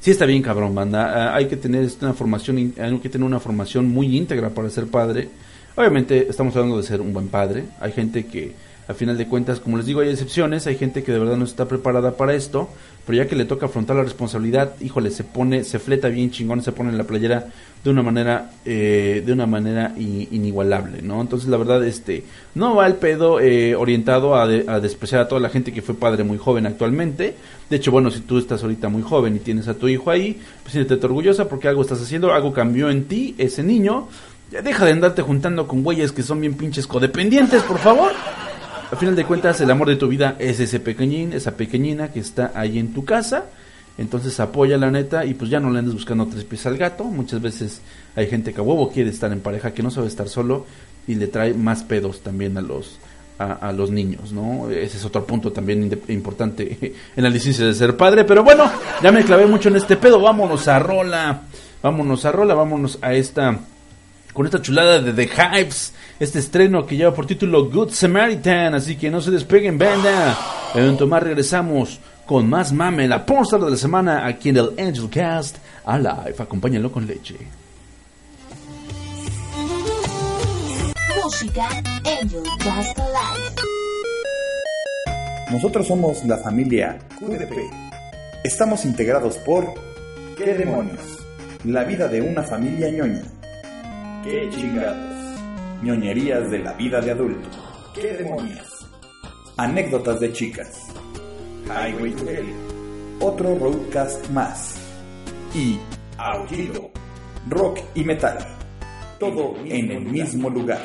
sí está bien cabrón, banda. Ah, hay que tener una formación, hay que tener una formación muy íntegra para ser padre. Obviamente estamos hablando de ser un buen padre. Hay gente que a final de cuentas, como les digo, hay excepciones, hay gente que de verdad no está preparada para esto, pero ya que le toca afrontar la responsabilidad, híjole, se pone, se fleta bien chingón, se pone en la playera de una manera, eh, de una manera inigualable, ¿no? Entonces, la verdad, este, no va el pedo eh, orientado a, a, despreciar a toda la gente que fue padre muy joven actualmente. De hecho, bueno, si tú estás ahorita muy joven y tienes a tu hijo ahí, pues siéntete orgullosa porque algo estás haciendo, algo cambió en ti, ese niño. Ya deja de andarte juntando con güeyes que son bien pinches codependientes, por favor. Al final de cuentas, el amor de tu vida es ese pequeñín, esa pequeñina que está ahí en tu casa. Entonces apoya la neta y pues ya no le andes buscando tres pies al gato. Muchas veces hay gente que a huevo quiere estar en pareja, que no sabe estar solo y le trae más pedos también a los, a, los niños, ¿no? Ese es otro punto también importante en la licencia de ser padre. Pero bueno, ya me clavé mucho en este pedo. Vámonos a Rola. Vámonos a Rola, vámonos a esta con esta chulada de The Hypes, este estreno que lleva por título Good Samaritan, así que no se despeguen, banda. En más regresamos con más mame, la pornstar de la semana aquí en el Angel Cast Alive. Acompáñenlo con leche. Música Angel Cast Alive. Nosotros somos la familia QDP. Estamos integrados por ¿Qué demonios? La vida de una familia ñoña ¡Qué chingados! ñoñerías de la vida de adulto. ¡Qué demonios! Anécdotas de chicas. Highway to Hell. Otro roadcast más. Y Aullido. Rock y metal. Todo en el mismo lugar.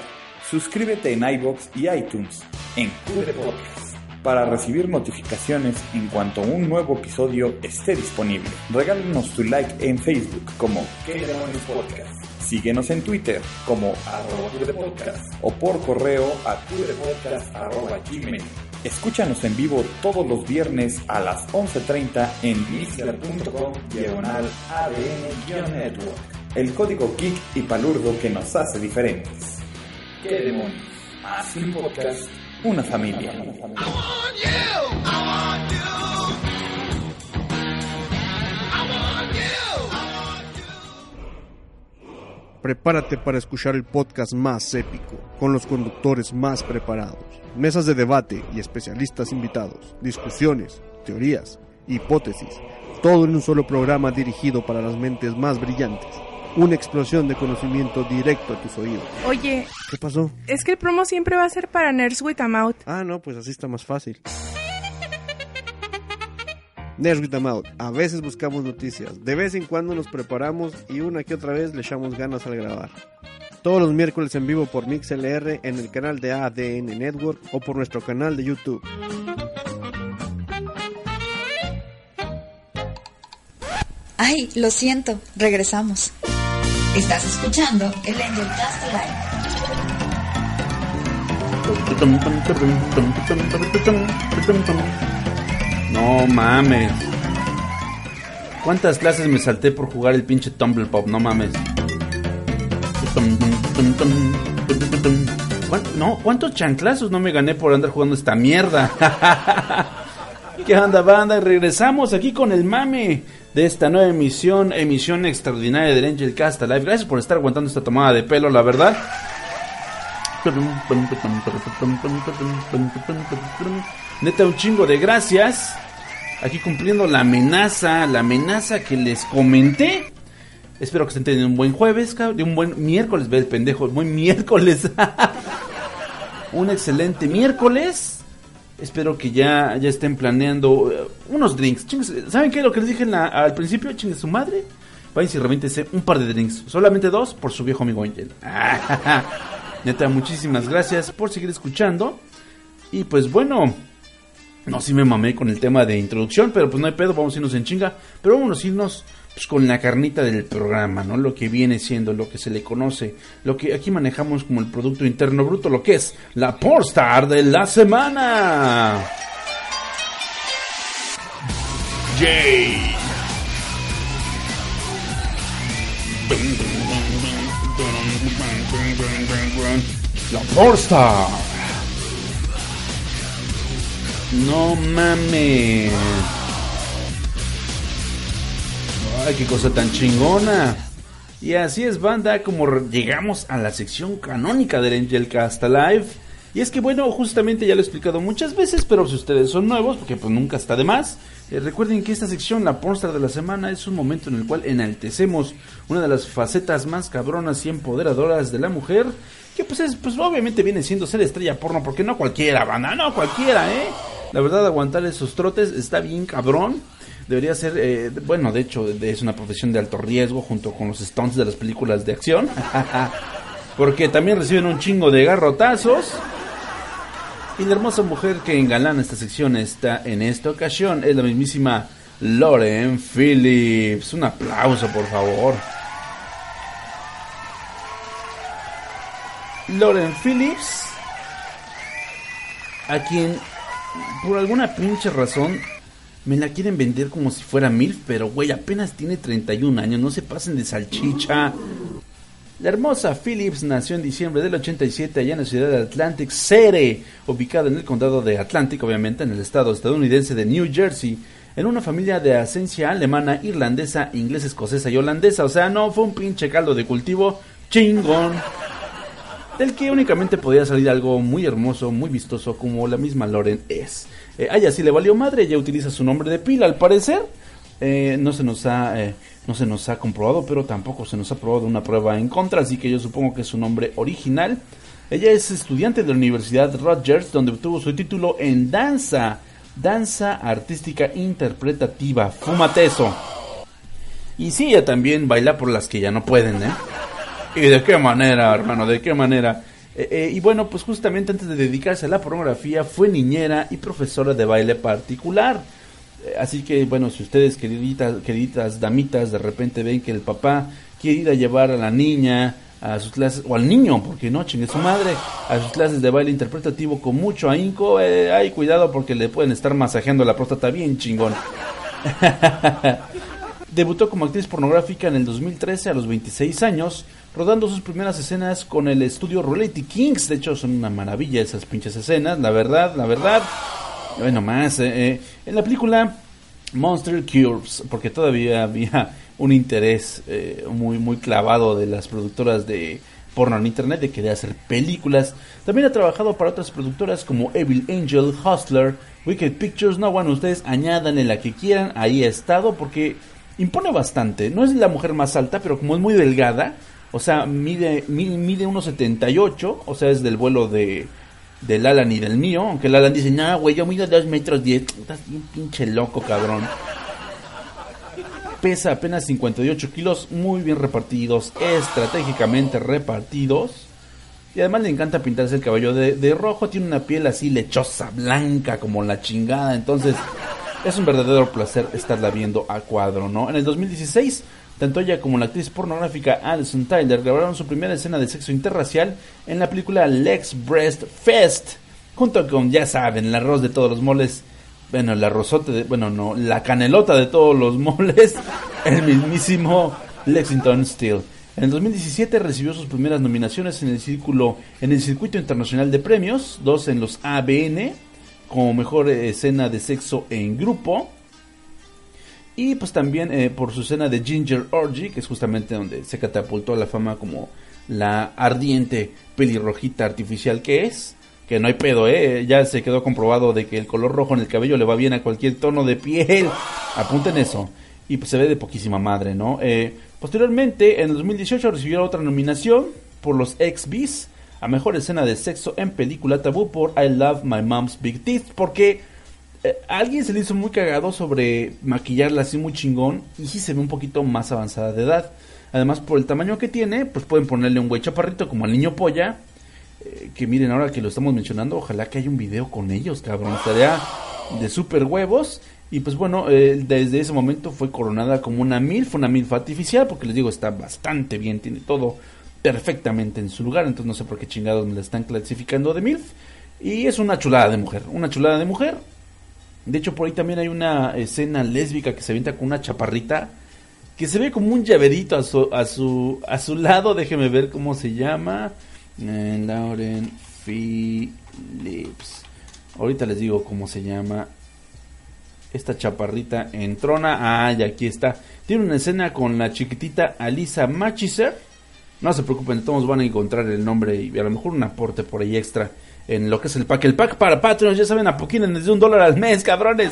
Suscríbete en iBox y iTunes en Cube Podcast para recibir notificaciones en cuanto un nuevo episodio esté disponible. Regálenos tu like en Facebook como ¿Qué demonios podcast? Síguenos en Twitter como arroba podcast o por correo a gmail. Escúchanos en vivo todos los viernes a las 11.30 en mixler.com diagonal ADN-network. El código geek y palurdo que nos hace diferentes. ¿Qué demonios? Más un podcast, una familia. Prepárate para escuchar el podcast más épico, con los conductores más preparados, mesas de debate y especialistas invitados, discusiones, teorías, hipótesis, todo en un solo programa dirigido para las mentes más brillantes. Una explosión de conocimiento directo a tus oídos. Oye, ¿qué pasó? Es que el promo siempre va a ser para Nerds with a Mouth. Ah, no, pues así está más fácil. Nerds with Out. A veces buscamos noticias, de vez en cuando nos preparamos y una que otra vez le echamos ganas al grabar. Todos los miércoles en vivo por MixLR en el canal de ADN Network o por nuestro canal de YouTube. Ay, lo siento, regresamos. Estás escuchando el Angel Cast Live. No mames. ¿Cuántas clases me salté por jugar el pinche Tumble Pop? No mames. No, ¿cuántos chanclazos no me gané por andar jugando esta mierda? ¿Qué onda, banda? Regresamos aquí con el mame de esta nueva emisión, emisión extraordinaria del Angel Cast Live. Gracias por estar aguantando esta tomada de pelo, la verdad. Neta, un chingo de gracias. Aquí cumpliendo la amenaza, la amenaza que les comenté. Espero que estén teniendo un buen jueves, de un buen miércoles, ve el pendejo, buen miércoles. un excelente miércoles. Espero que ya, ya estén planeando uh, unos drinks. ¿Saben qué? Lo que les dije al principio, chingue su madre. Vayan y reviéntese un par de drinks. Solamente dos por su viejo amigo Angel. Neta, muchísimas gracias por seguir escuchando. Y pues bueno, no, sí me mamé con el tema de introducción, pero pues no hay pedo, vamos a irnos en chinga. Pero vamos a irnos pues, con la carnita del programa, ¿no? Lo que viene siendo, lo que se le conoce, lo que aquí manejamos como el Producto Interno Bruto, lo que es la Porstar de la semana. Jay. La Porstar. No mames. Ay, qué cosa tan chingona. Y así es, banda, como llegamos a la sección canónica del Angel Cast Live. Y es que, bueno, justamente ya lo he explicado muchas veces, pero si ustedes son nuevos, porque pues nunca está de más, eh, recuerden que esta sección, la Pornstar de la semana, es un momento en el cual enaltecemos una de las facetas más cabronas y empoderadoras de la mujer, que pues, es, pues obviamente viene siendo ser estrella porno, porque no cualquiera, banda, no cualquiera, ¿eh? La verdad, aguantar esos trotes está bien cabrón. Debería ser, eh, bueno, de hecho, es una profesión de alto riesgo junto con los stunts de las películas de acción. Porque también reciben un chingo de garrotazos. Y la hermosa mujer que engalana esta sección está en esta ocasión es la mismísima Lauren Phillips. Un aplauso, por favor. Lauren Phillips, a quien por alguna pinche razón me la quieren vender como si fuera MILF, pero güey, apenas tiene 31 años, no se pasen de salchicha. La hermosa Phillips nació en diciembre del 87 allá en la ciudad de Atlantic City, ubicada en el condado de Atlantic, obviamente en el estado estadounidense de New Jersey, en una familia de ascencia alemana, irlandesa, inglesa, escocesa y holandesa. O sea, no fue un pinche caldo de cultivo chingón del que únicamente podía salir algo muy hermoso, muy vistoso, como la misma Loren es. Eh, a ella sí le valió madre, ella utiliza su nombre de pila al parecer. Eh, no se nos ha eh, no se nos ha comprobado, pero tampoco se nos ha probado una prueba en contra, así que yo supongo que es su nombre original. Ella es estudiante de la Universidad Rogers, donde obtuvo su título en danza, danza artística interpretativa. Fúmate eso. Y sí, ella también baila por las que ya no pueden, ¿eh? ¿Y de qué manera, hermano? ¿De qué manera? Eh, eh, y bueno, pues justamente antes de dedicarse a la pornografía fue niñera y profesora de baile particular. Eh, así que bueno, si ustedes queriditas, queriditas damitas de repente ven que el papá quiere ir a llevar a la niña a sus clases, o al niño, porque no, chingue su madre, a sus clases de baile interpretativo con mucho ahínco, eh, ay, cuidado porque le pueden estar masajeando la próstata bien chingón. Debutó como actriz pornográfica en el 2013 a los 26 años rodando sus primeras escenas con el estudio Reality Kings. De hecho, son una maravilla esas pinches escenas, la verdad, la verdad. Bueno, más, eh, eh, en la película Monster Cures, porque todavía había un interés eh, muy, muy clavado de las productoras de porno en internet de querer hacer películas. También ha trabajado para otras productoras como Evil Angel, Hustler, Wicked Pictures. No, bueno, ustedes añadan en la que quieran, ahí ha estado porque impone bastante. No es la mujer más alta, pero como es muy delgada, o sea, mide, mide 1,78, o sea, es del vuelo de del Alan y del mío, aunque el Alan dice, no, güey, yo mido 2 metros 10, estás bien pinche loco, cabrón. Pesa apenas 58 kilos, muy bien repartidos, estratégicamente repartidos. Y además le encanta pintarse el cabello de, de rojo, tiene una piel así lechosa, blanca como la chingada, entonces es un verdadero placer estarla viendo a cuadro, ¿no? En el 2016 tanto ella como la actriz pornográfica Alison Tyler grabaron su primera escena de sexo interracial en la película Lex Breast Fest, junto con, ya saben, el arroz de todos los moles, bueno, el arrozote, de, bueno, no, la canelota de todos los moles, el mismísimo Lexington Steel. En el 2017 recibió sus primeras nominaciones en el círculo en el circuito internacional de premios, dos en los ABN como mejor escena de sexo en grupo y pues también eh, por su escena de Ginger Orgy, que es justamente donde se catapultó a la fama como la ardiente pelirrojita artificial que es. Que no hay pedo, ¿eh? Ya se quedó comprobado de que el color rojo en el cabello le va bien a cualquier tono de piel. Apunten eso. Y pues se ve de poquísima madre, ¿no? Eh, posteriormente, en el 2018 recibió otra nominación por los X-Bees a mejor escena de sexo en película tabú por I Love My Mom's Big Teeth. Porque a alguien se le hizo muy cagado sobre maquillarla así muy chingón y sí se ve un poquito más avanzada de edad. Además, por el tamaño que tiene, pues pueden ponerle un güey chaparrito como al niño polla. Eh, que miren, ahora que lo estamos mencionando, ojalá que haya un video con ellos, cabrón. Estaría de super huevos. Y pues bueno, eh, desde ese momento fue coronada como una MILF, una MILF artificial, porque les digo, está bastante bien, tiene todo perfectamente en su lugar. Entonces no sé por qué chingados me la están clasificando de MILF. Y es una chulada de mujer, una chulada de mujer. De hecho, por ahí también hay una escena lésbica que se avienta con una chaparrita que se ve como un llaverito a su, a su, a su lado. Déjeme ver cómo se llama. Eh, Lauren Phillips. Ahorita les digo cómo se llama. Esta chaparrita en trona. Ah, y aquí está. Tiene una escena con la chiquitita Alisa Machiser. No se preocupen, todos van a encontrar el nombre y a lo mejor un aporte por ahí extra en lo que es el pack. El pack para Patreons, ya saben, a poquines desde un dólar al mes, cabrones.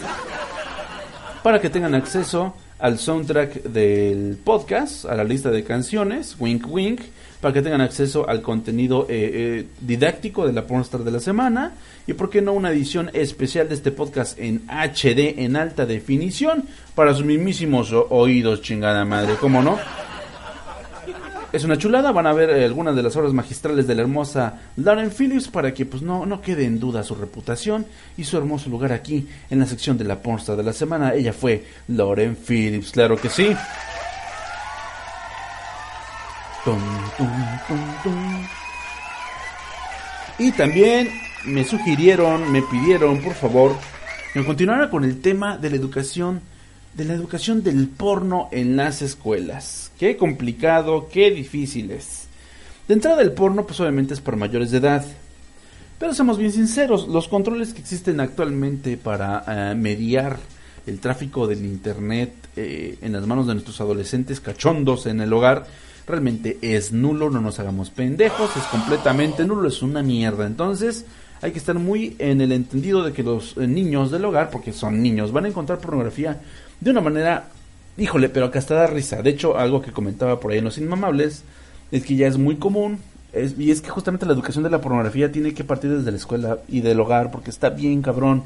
Para que tengan acceso al soundtrack del podcast, a la lista de canciones, wink wink, para que tengan acceso al contenido eh, eh, didáctico de la pornstar de la semana y por qué no una edición especial de este podcast en HD en alta definición para sus mismísimos oídos, chingada madre, ¿cómo no? Es una chulada, van a ver eh, algunas de las obras magistrales de la hermosa Lauren Phillips para que pues no, no quede en duda su reputación y su hermoso lugar aquí en la sección de la pornstar de la semana. Ella fue Lauren Phillips, claro que sí. Y también me sugirieron, me pidieron, por favor, que continuara con el tema de la educación, de la educación del porno en las escuelas. Qué complicado, qué difícil es. De entrada el porno, pues obviamente es para mayores de edad. Pero seamos bien sinceros, los controles que existen actualmente para eh, mediar el tráfico del Internet eh, en las manos de nuestros adolescentes cachondos en el hogar, realmente es nulo, no nos hagamos pendejos, es completamente nulo, es una mierda. Entonces hay que estar muy en el entendido de que los eh, niños del hogar, porque son niños, van a encontrar pornografía de una manera, híjole, pero que hasta da risa. De hecho, algo que comentaba por ahí en Los Inmamables es que ya es muy común. y es que justamente la educación de la pornografía tiene que partir desde la escuela y del hogar, porque está bien cabrón.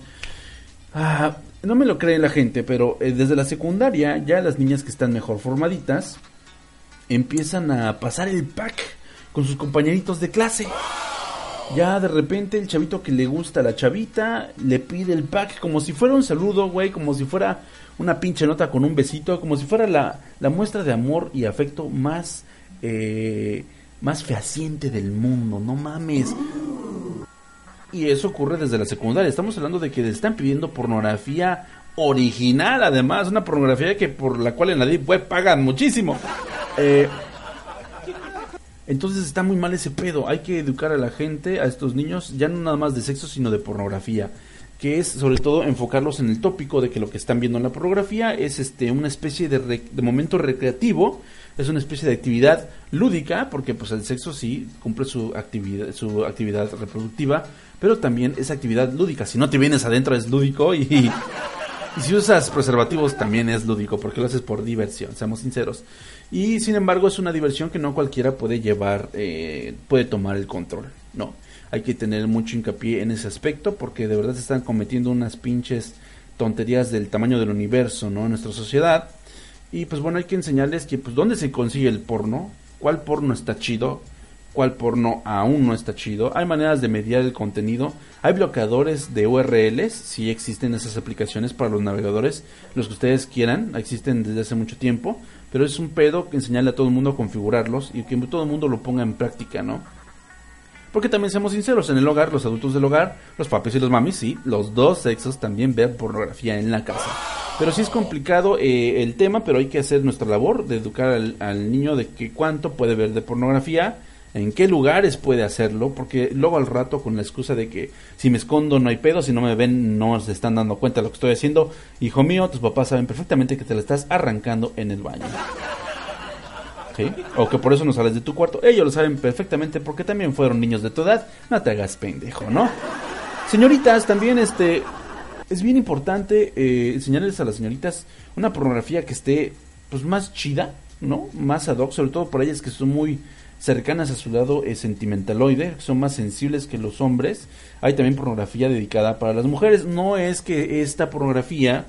Ah, no me lo cree la gente, pero eh, desde la secundaria ya las niñas que están mejor formaditas empiezan a pasar el pack con sus compañeritos de clase. Ya de repente el chavito que le gusta a la chavita le pide el pack como si fuera un saludo, güey, como si fuera una pinche nota con un besito, como si fuera la, la muestra de amor y afecto más, eh, más fehaciente del mundo, no mames. Y eso ocurre desde la secundaria. Estamos hablando de que le están pidiendo pornografía original, además, una pornografía que por la cual en la Deep Web pagan muchísimo. Eh, entonces está muy mal ese pedo. Hay que educar a la gente, a estos niños, ya no nada más de sexo, sino de pornografía. Que es sobre todo enfocarlos en el tópico de que lo que están viendo en la pornografía es este una especie de, momento recreativo, es una especie de actividad lúdica, porque pues el sexo sí cumple su actividad, su actividad reproductiva, pero también es actividad lúdica. Si no te vienes adentro es lúdico y si usas preservativos también es lúdico, porque lo haces por diversión, seamos sinceros. Y sin embargo es una diversión que no cualquiera puede llevar, eh, puede tomar el control. No, hay que tener mucho hincapié en ese aspecto porque de verdad se están cometiendo unas pinches tonterías del tamaño del universo, ¿no? En nuestra sociedad. Y pues bueno, hay que enseñarles que pues dónde se consigue el porno, cuál porno está chido, cuál porno aún no está chido. Hay maneras de mediar el contenido. Hay bloqueadores de URLs, si existen esas aplicaciones para los navegadores, los que ustedes quieran, existen desde hace mucho tiempo, pero es un pedo que enseñarle a todo el mundo a configurarlos y que todo el mundo lo ponga en práctica, ¿no? Porque también seamos sinceros, en el hogar, los adultos del hogar, los papis y los mamis, sí, los dos sexos también ven pornografía en la casa. Pero sí es complicado eh, el tema, pero hay que hacer nuestra labor de educar al, al niño de que cuánto puede ver de pornografía, en qué lugares puede hacerlo, porque luego al rato con la excusa de que si me escondo no hay pedo, si no me ven no se están dando cuenta de lo que estoy haciendo, hijo mío, tus papás saben perfectamente que te la estás arrancando en el baño. ¿Sí? O que por eso no sales de tu cuarto. Ellos lo saben perfectamente porque también fueron niños de tu edad. No te hagas pendejo, ¿no? Señoritas, también este es bien importante eh, enseñarles a las señoritas una pornografía que esté pues más chida, ¿no? Más ad hoc, sobre todo por ellas que son muy cercanas a su lado eh, sentimentaloide, son más sensibles que los hombres. Hay también pornografía dedicada para las mujeres. No es que esta pornografía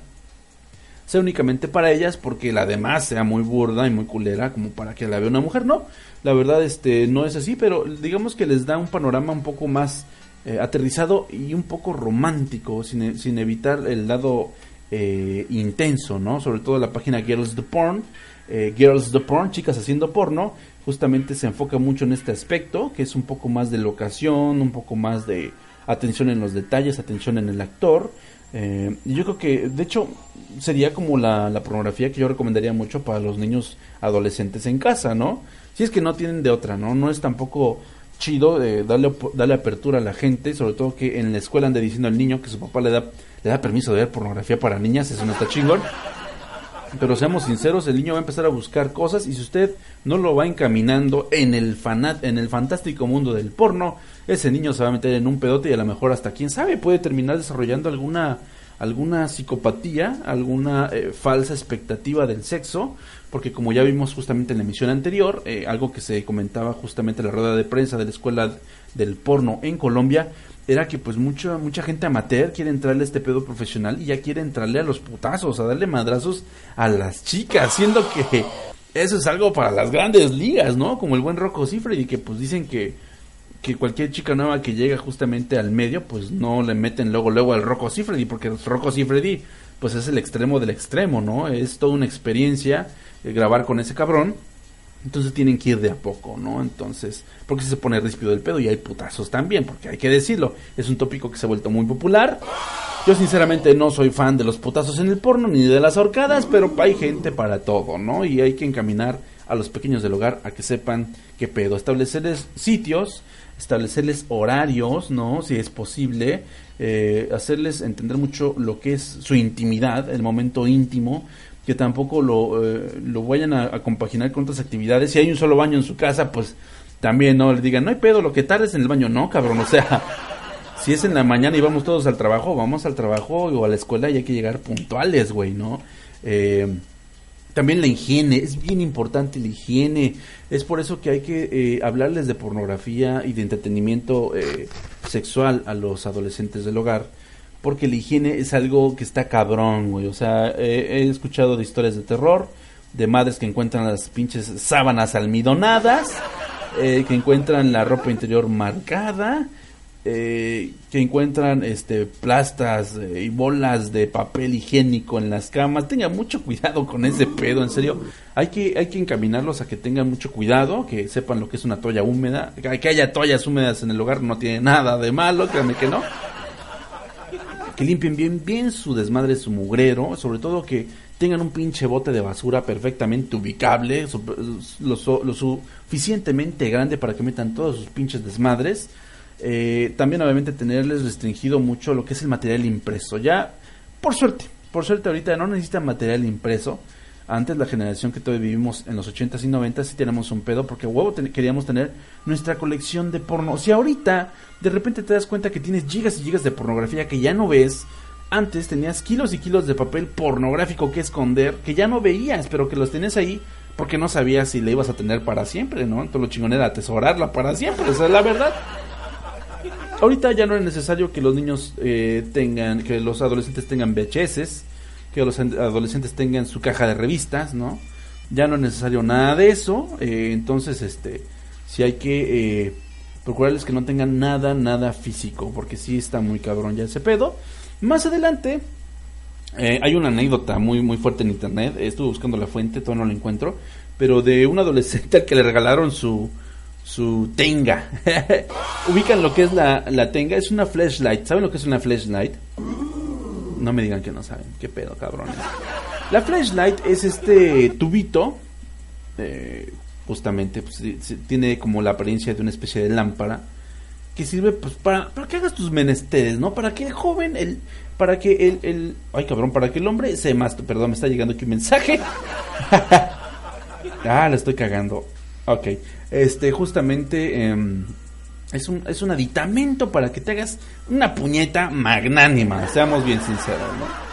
sea únicamente para ellas porque la demás sea muy burda y muy culera como para que la vea una mujer, no. La verdad este no es así, pero digamos que les da un panorama un poco más eh, aterrizado y un poco romántico, sin, sin evitar el lado eh, intenso, ¿no? Sobre todo la página Girls the Porn, Girls the Porn, chicas haciendo porno, justamente se enfoca mucho en este aspecto, que es un poco más de locación, un poco más de atención en los detalles, atención en el actor. Eh, yo creo que, de hecho, sería como la, la pornografía que yo recomendaría mucho para los niños adolescentes en casa, ¿no? Si es que no tienen de otra, ¿no? No es tampoco chido de darle, darle apertura a la gente, sobre todo que en la escuela ande diciendo al niño que su papá le da, le da permiso de ver pornografía para niñas, eso no está chingón. Pero seamos sinceros, el niño va a empezar a buscar cosas y si usted no lo va encaminando en el fanat, en el fantástico mundo del porno, ese niño se va a meter en un pedote y a lo mejor hasta quién sabe puede terminar desarrollando alguna alguna psicopatía, alguna eh, falsa expectativa del sexo, porque como ya vimos justamente en la emisión anterior, eh, algo que se comentaba justamente en la rueda de prensa de la escuela del porno en Colombia, era que pues mucha mucha gente amateur quiere entrarle a este pedo profesional y ya quiere entrarle a los putazos, a darle madrazos a las chicas, siendo que eso es algo para las grandes ligas, ¿no? Como el buen Rocco y que pues dicen que que cualquier chica nueva que llega justamente al medio, pues no le meten luego luego al Rocco Siffredi, porque Rocco Siffredi pues es el extremo del extremo, ¿no? Es toda una experiencia eh, grabar con ese cabrón. Entonces tienen que ir de a poco, ¿no? Entonces, porque se pone ríspido del pedo y hay putazos también, porque hay que decirlo, es un tópico que se ha vuelto muy popular. Yo sinceramente no soy fan de los putazos en el porno ni de las horcadas, pero hay gente para todo, ¿no? Y hay que encaminar a los pequeños del hogar a que sepan qué pedo, establecerles sitios, establecerles horarios, ¿no? Si es posible, eh, hacerles entender mucho lo que es su intimidad, el momento íntimo, que tampoco lo, eh, lo vayan a, compaginar con otras actividades. Si hay un solo baño en su casa, pues también no le digan, no hay pedo, lo que tardes en el baño, no, cabrón, o sea, si es en la mañana y vamos todos al trabajo, vamos al trabajo o a la escuela y hay que llegar puntuales, güey, ¿no? Eh, también la higiene, es bien importante la higiene. Es por eso que hay que eh, hablarles de pornografía y de entretenimiento eh, sexual a los adolescentes del hogar. Porque la higiene es algo que está cabrón, güey. O sea, he escuchado de historias de terror, de madres que encuentran las pinches sábanas almidonadas, eh, que encuentran la ropa interior marcada, eh, que encuentran este plastas eh, y bolas de papel higiénico en las camas. Tengan mucho cuidado con ese pedo, en serio. Hay que, hay que encaminarlos a que tengan mucho cuidado, que sepan lo que es una toalla húmeda. Que haya toallas húmedas en el hogar no tiene nada de malo, créanme que no. Limpien bien, bien su desmadre, su mugrero, sobre todo que tengan un pinche bote de basura perfectamente ubicable, lo, lo suficientemente grande para que metan todos sus pinches desmadres eh, también obviamente tenerles restringido mucho lo que es el material impreso. Ya, por suerte, por suerte ahorita no necesitan material impreso. Antes la generación que todavía vivimos en los 80s y 90s sí tenemos un pedo porque huevo queríamos tener nuestra colección de porno. Si ahorita de repente te das cuenta que tienes gigas y gigas de pornografía que ya no ves, antes tenías kilos y kilos de papel pornográfico que esconder, que ya no veías, pero que los tenías ahí porque no sabías si la ibas a tener para siempre, ¿no? Entonces lo chingón era atesorarla para siempre, esa es la verdad ahorita ya no es necesario que los niños eh, tengan, que los adolescentes tengan VHS, que los adolescentes tengan su caja de revistas, ¿no? Ya no es necesario nada de eso, eh, entonces, este, si hay que eh, procurarles que no tengan nada, nada físico, porque sí está muy cabrón ya ese pedo. Más adelante, hay una anécdota muy, muy fuerte en internet, estuve buscando la fuente, todavía no la encuentro, pero de un adolescente al que le regalaron su, su tenga. Ubican lo que es la, la tenga, es una flashlight. ¿Saben lo que es una flashlight? No me digan que no saben. Qué pedo, cabrones. La flashlight es este tubito. eh, justamente, pues, tiene como la apariencia de una especie de lámpara. Que sirve pues para, para que hagas tus menesteres, ¿no? Para que el joven, el, para que el, el, ay cabrón, para que el hombre se más, perdón, me está llegando aquí un mensaje. ah, la estoy cagando. Ok, este, justamente, em, es un, es un aditamento para que te hagas una puñeta magnánima, seamos bien sinceros, ¿no?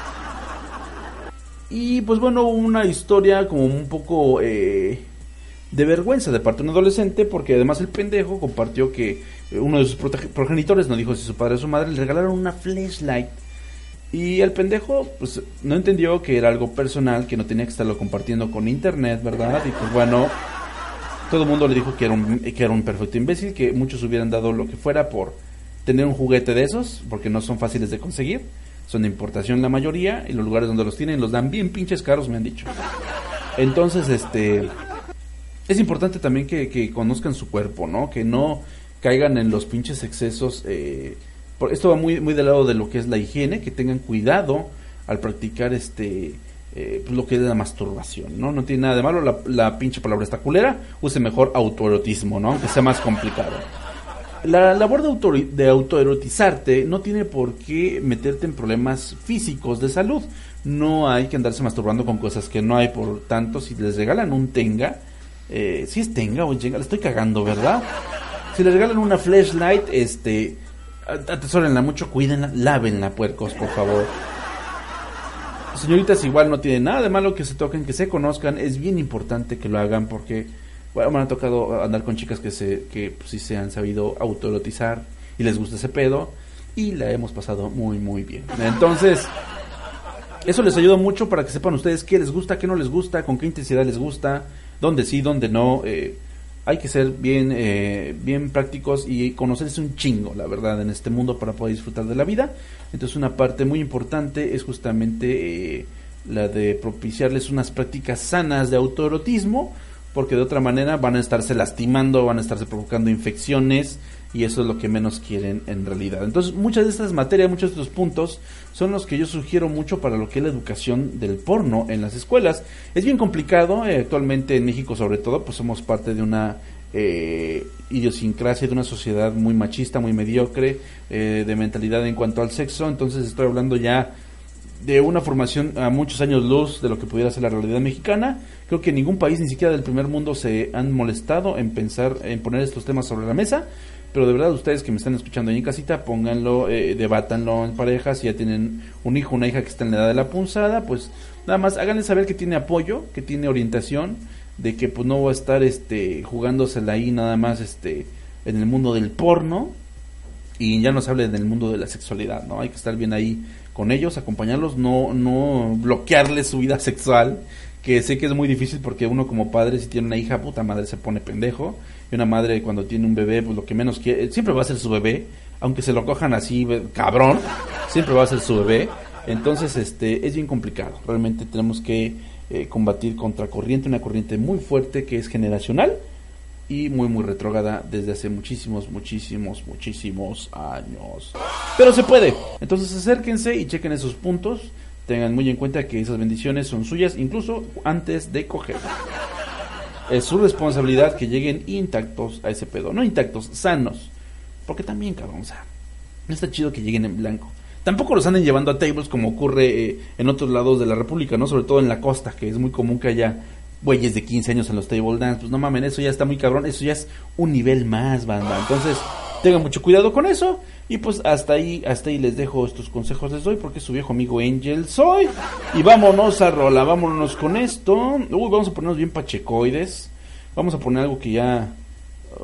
Y pues bueno, una historia como un poco eh, de vergüenza de parte de un adolescente, porque además el pendejo compartió que uno de sus progenitores, no dijo si su padre o su madre, le regalaron una flashlight. Y el pendejo, pues, no entendió que era algo personal, que no tenía que estarlo compartiendo con internet, ¿verdad? Y pues bueno, todo el mundo le dijo que era, un, que era un perfecto imbécil, que muchos hubieran dado lo que fuera por tener un juguete de esos, porque no son fáciles de conseguir, son de importación la mayoría, y los lugares donde los tienen los dan bien pinches caros, me han dicho. Entonces, este, es importante también que, conozcan su cuerpo, ¿no? Que no caigan en los pinches excesos. eh, por- esto va muy, muy del lado de lo que es la higiene, que tengan cuidado al practicar este pues lo que es la masturbación, ¿no? No tiene nada de malo, la, pinche palabra está culera, use mejor autoerotismo, ¿no? Aunque sea más complicado. La labor de, autori- de autoerotizarte no tiene por qué meterte en problemas físicos de salud. No hay que andarse masturbando con cosas que no hay. Por tanto, si les regalan un tenga, eh, si es tenga o tenga, le estoy cagando, ¿verdad? Si les regalan una flashlight, este, atesórenla mucho, cuídenla, lávenla, puercos, por favor. Señoritas, igual no tiene nada de malo que se toquen, que se conozcan. Es bien importante que lo hagan porque, bueno, me ha tocado andar con chicas que se, que pues, sí se han sabido autoerotizar y les gusta ese pedo y la hemos pasado muy, muy bien. Entonces, eso les ayuda mucho para que sepan ustedes qué les gusta, qué no les gusta, con qué intensidad les gusta, dónde sí, dónde no. eh, hay que ser bien, eh, bien prácticos y conocerse un chingo, la verdad, en este mundo para poder disfrutar de la vida. Entonces una parte muy importante es justamente eh, la de propiciarles unas prácticas sanas de autoerotismo, porque de otra manera van a estarse lastimando, van a estarse provocando infecciones y eso es lo que menos quieren en realidad. Entonces muchas de estas materias, muchos de estos puntos son los que yo sugiero mucho para lo que es la educación del porno en las escuelas. Es bien complicado, eh, actualmente en México sobre todo, pues somos parte de una eh, idiosincrasia, de una sociedad muy machista, muy mediocre, eh, de mentalidad en cuanto al sexo, entonces estoy hablando ya de una formación a muchos años luz de lo que pudiera ser la realidad mexicana. Creo que ningún país, ni siquiera del primer mundo, se han molestado en pensar, en poner estos temas sobre la mesa. Pero de verdad, ustedes que me están escuchando ahí en casita, pónganlo, eh, debátanlo en pareja. Si ya tienen un hijo, una hija que está en la edad de la punzada, pues nada más háganle saber que tiene apoyo, que tiene orientación, de que pues no va a estar este jugándosela ahí nada más este en el mundo del porno y ya nos hable del mundo de la sexualidad, ¿no? Hay que estar bien ahí con ellos, acompañarlos, no, no bloquearles su vida sexual, que sé que es muy difícil porque uno como padre si tiene una hija, puta madre se pone pendejo, y una madre cuando tiene un bebé, pues lo que menos quiere, siempre va a ser su bebé, aunque se lo cojan así, cabrón, siempre va a ser su bebé, entonces este es bien complicado, realmente tenemos que eh, combatir contra corriente, una corriente muy fuerte que es generacional, y muy muy retrógrada desde hace muchísimos, muchísimos, muchísimos años. Pero se puede. Entonces acérquense y chequen esos puntos. Tengan muy en cuenta que esas bendiciones son suyas incluso antes de coger. Es su responsabilidad que lleguen intactos a ese pedo. No intactos, sanos. Porque también, cabrón, o sea, no está chido que lleguen en blanco. Tampoco los anden llevando a tables como ocurre eh, en otros lados de la República, ¿no? Sobre todo en la costa, que es muy común que haya güeyes de 15 años en los table dance. Pues no mamen, eso ya está muy cabrón. Eso ya es un nivel más, banda. Entonces, tengan mucho cuidado con eso. Y pues hasta ahí, hasta ahí les dejo estos consejos les doy porque su viejo amigo Angel soy. Y vámonos a rola, vámonos con esto. Uy, vamos a ponernos bien pachecoides. Vamos a poner algo que ya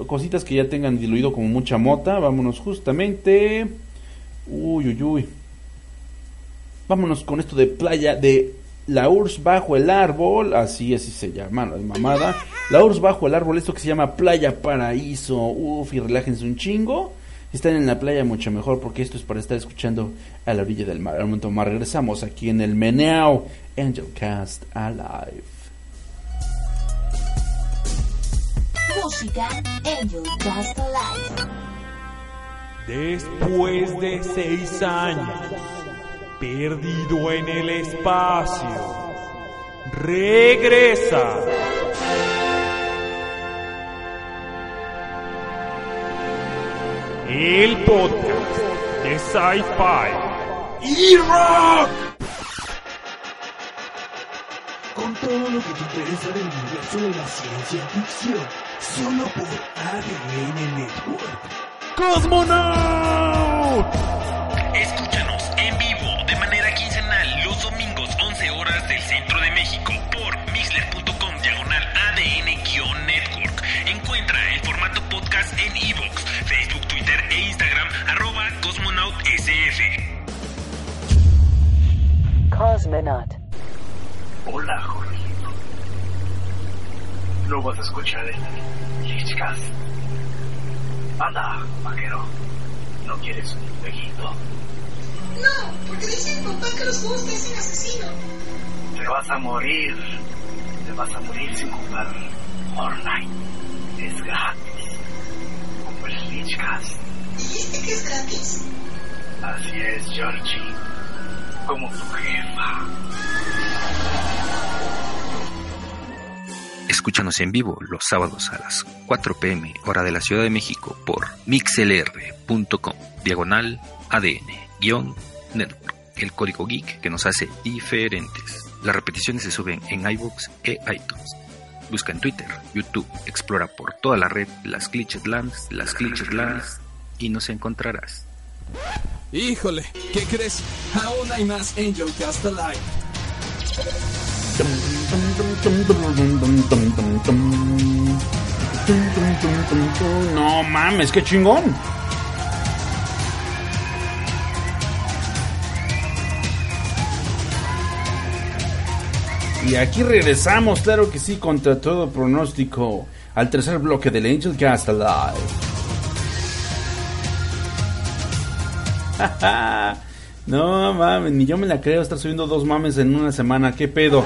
cositas que ya tengan diluido como mucha mota. Vámonos justamente. Uy, uy, uy. Vámonos con esto de playa de la URSS bajo el árbol. Así, así se llama, la mamada. La URSS bajo el árbol, esto que se llama Playa Paraíso. Uf, y relájense un chingo. Si están en la playa, mucho mejor, porque esto es para estar escuchando a la orilla del mar. Al momento más regresamos aquí en el Meneao Angel Cast Alive. Música Angel Cast Alive. Después de seis años, perdido en el espacio, regresa. El podcast de Sci-Fi y Rock. Con todo lo que te interesa del universo de la ciencia ficción, solo por ADN Network. ¡Cosmonaut! Cosmonaut. Hola, Jorgito. No vas a escuchar el Lichcast. Anda, vaquero. ¿No quieres un jueguito? No, porque dice mi papá que los juegos te hacen asesino. Te vas a morir. Te vas a morir sin jugar Fortnite. Es gratis. Como el Lichcast. ¿Dijiste que es gratis? Así es, Georgie. Como tu jefa. Escúchanos en vivo los sábados a las 4 pm hora de la Ciudad de México por mixlr.com diagonal ADN network. El código geek que nos hace diferentes. Las repeticiones se suben en iVoox e iTunes. Busca en Twitter, YouTube, explora por toda la red las Glitched Lands, las Glitched Lands y nos encontrarás. Híjole, ¿qué crees? Aún hay más Angel Cast Alive. No mames, qué chingón. Y aquí regresamos, claro que sí, contra todo pronóstico, al tercer bloque del Angel Cast Alive. no mames, ni yo me la creo estar subiendo dos mames en una semana, qué pedo.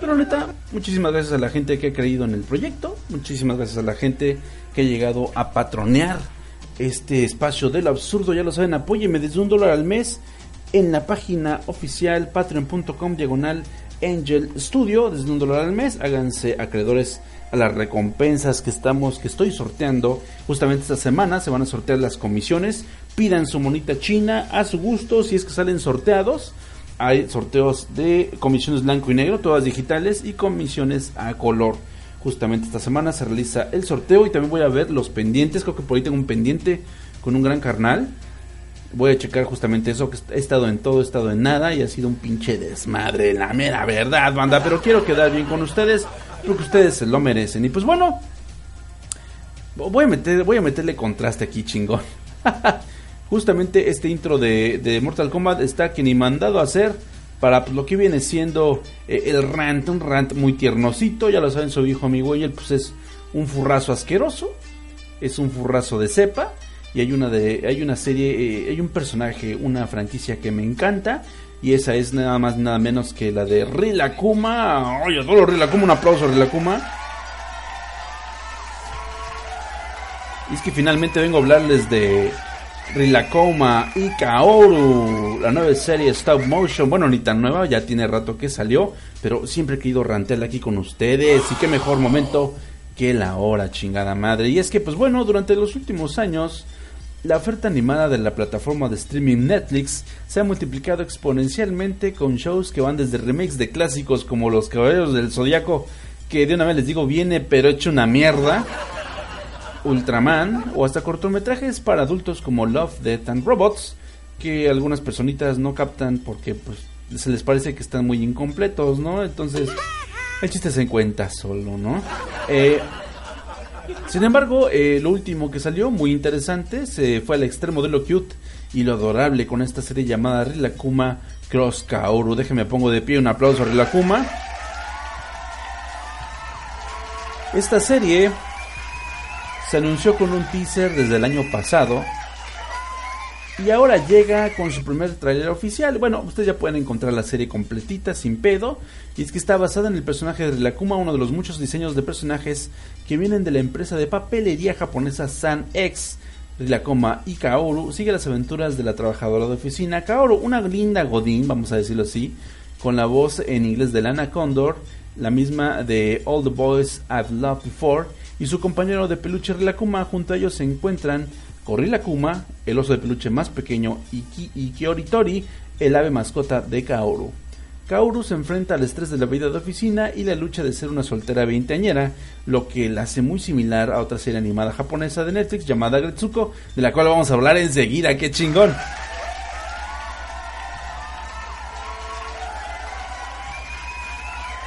Pero neta, muchísimas gracias a la gente que ha creído en el proyecto, muchísimas gracias a la gente que ha llegado a patronear este espacio del absurdo, ya lo saben, apóyeme desde un dólar al mes en la página oficial patreon.com diagonal Angel Studio desde un dólar al mes. Háganse acreedores a las recompensas que estamos, que estoy sorteando justamente esta semana. Se van a sortear las comisiones. Pidan su monita china a su gusto si es que salen sorteados. Hay sorteos de comisiones blanco y negro, todas digitales, y comisiones a color. Justamente esta semana se realiza el sorteo y también voy a ver los pendientes. Creo que por ahí tengo un pendiente con un gran carnal voy a checar justamente eso, que he estado en todo, he estado en nada y ha sido un pinche desmadre, la mera verdad, banda, pero quiero quedar bien con ustedes, porque ustedes se lo merecen. Y pues bueno, voy a, meter, voy a meterle contraste aquí, chingón. justamente este intro de, de, Mortal Kombat está que ni mandado a hacer para pues, lo que viene siendo eh, el rant, un rant muy tiernosito, ya lo saben, su hijo amigo y él pues es un furrazo asqueroso, es un furrazo de cepa y hay una de hay una serie eh, hay un personaje una franquicia que me encanta y esa es nada más nada menos que la de Rilakuma oye adoro Rilakuma un aplauso Rilakuma y es que finalmente vengo a hablarles de Rilakuma y Kaoru. La nueva serie stop motion. Bueno ni tan nueva ya tiene rato que salió pero siempre he querido rantearla aquí con ustedes. Y qué mejor momento que la hora chingada madre. Y es que pues bueno durante los últimos años la oferta animada de la plataforma de streaming Netflix se ha multiplicado exponencialmente con shows que van desde remakes de clásicos como Los Caballeros del Zodiaco, que de una vez les digo viene pero hecho una mierda, Ultraman o hasta cortometrajes para adultos como Love, Death and Robots, que algunas personitas no captan porque pues se les parece que están muy incompletos, ¿no? Entonces, el chiste se cuenta solo, ¿no? Eh, sin embargo, eh, lo último que salió, muy interesante, se fue al extremo de lo cute y lo adorable con esta serie llamada Rilakuma Cross Kaoru. Déjeme pongo de pie un aplauso a Rilakuma. Esta serie se anunció con un teaser desde el año pasado y ahora llega con su primer tráiler oficial. Bueno, ustedes ya pueden encontrar la serie completita, sin pedo. Y es que está basada en el personaje de Rilakuma, uno de los muchos diseños de personajes que vienen de la empresa de papelería japonesa San X. Rilakuma y Kaoru sigue las aventuras de la trabajadora de oficina. Kaoru, una linda godín, vamos a decirlo así, con la voz en inglés de Lana Condor, la misma de All the Boys I've Loved Before, y su compañero de peluche Rilakuma. Junto a ellos se encuentran Korilakuma, el oso de peluche más pequeño, y, Ki y Kioritori, el ave mascota de Kaoru. Kaoru se enfrenta al estrés de la vida de oficina y la lucha de ser una soltera veinteañera, lo que la hace muy similar a otra serie animada japonesa de Netflix llamada Gretsuko, de la cual vamos a hablar enseguida, qué chingón.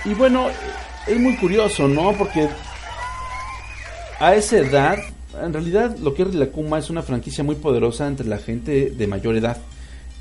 Y bueno, es muy curioso, ¿no? Porque a esa edad, en realidad lo que es Rilakuma es una franquicia muy poderosa entre la gente de mayor edad.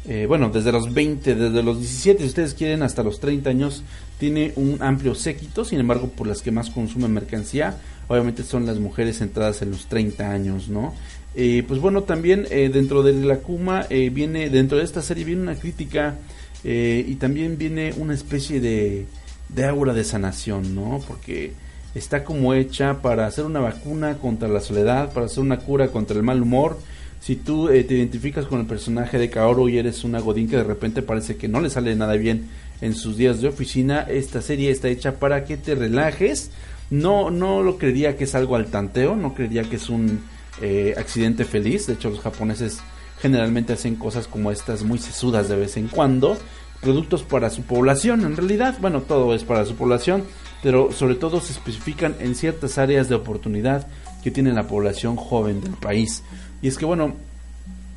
Eh, bueno, desde los 20, desde los 17, si ustedes quieren, hasta los 30 años, tiene un amplio séquito, sin embargo, por las que más consumen mercancía, obviamente son las mujeres entradas en los 30 años, ¿no? Eh, pues bueno, también eh, dentro de la Kuma viene, dentro de esta serie viene una crítica y también viene una especie de, de aura de sanación, ¿no? Porque está como hecha para hacer una vacuna contra la soledad, para hacer una cura contra el mal humor, si tú eh, te identificas con el personaje de Kaoru y eres una godín que de repente parece que no le sale nada bien en sus días de oficina, esta serie está hecha para que te relajes. No, no lo creería que es algo al tanteo, no creería que es un eh, accidente feliz. De hecho, los japoneses generalmente hacen cosas como estas muy sesudas de vez en cuando. Productos para su población, en realidad, bueno, todo es para su población, pero sobre todo se especifican en ciertas áreas de oportunidad que tiene la población joven del país. Y es que, bueno,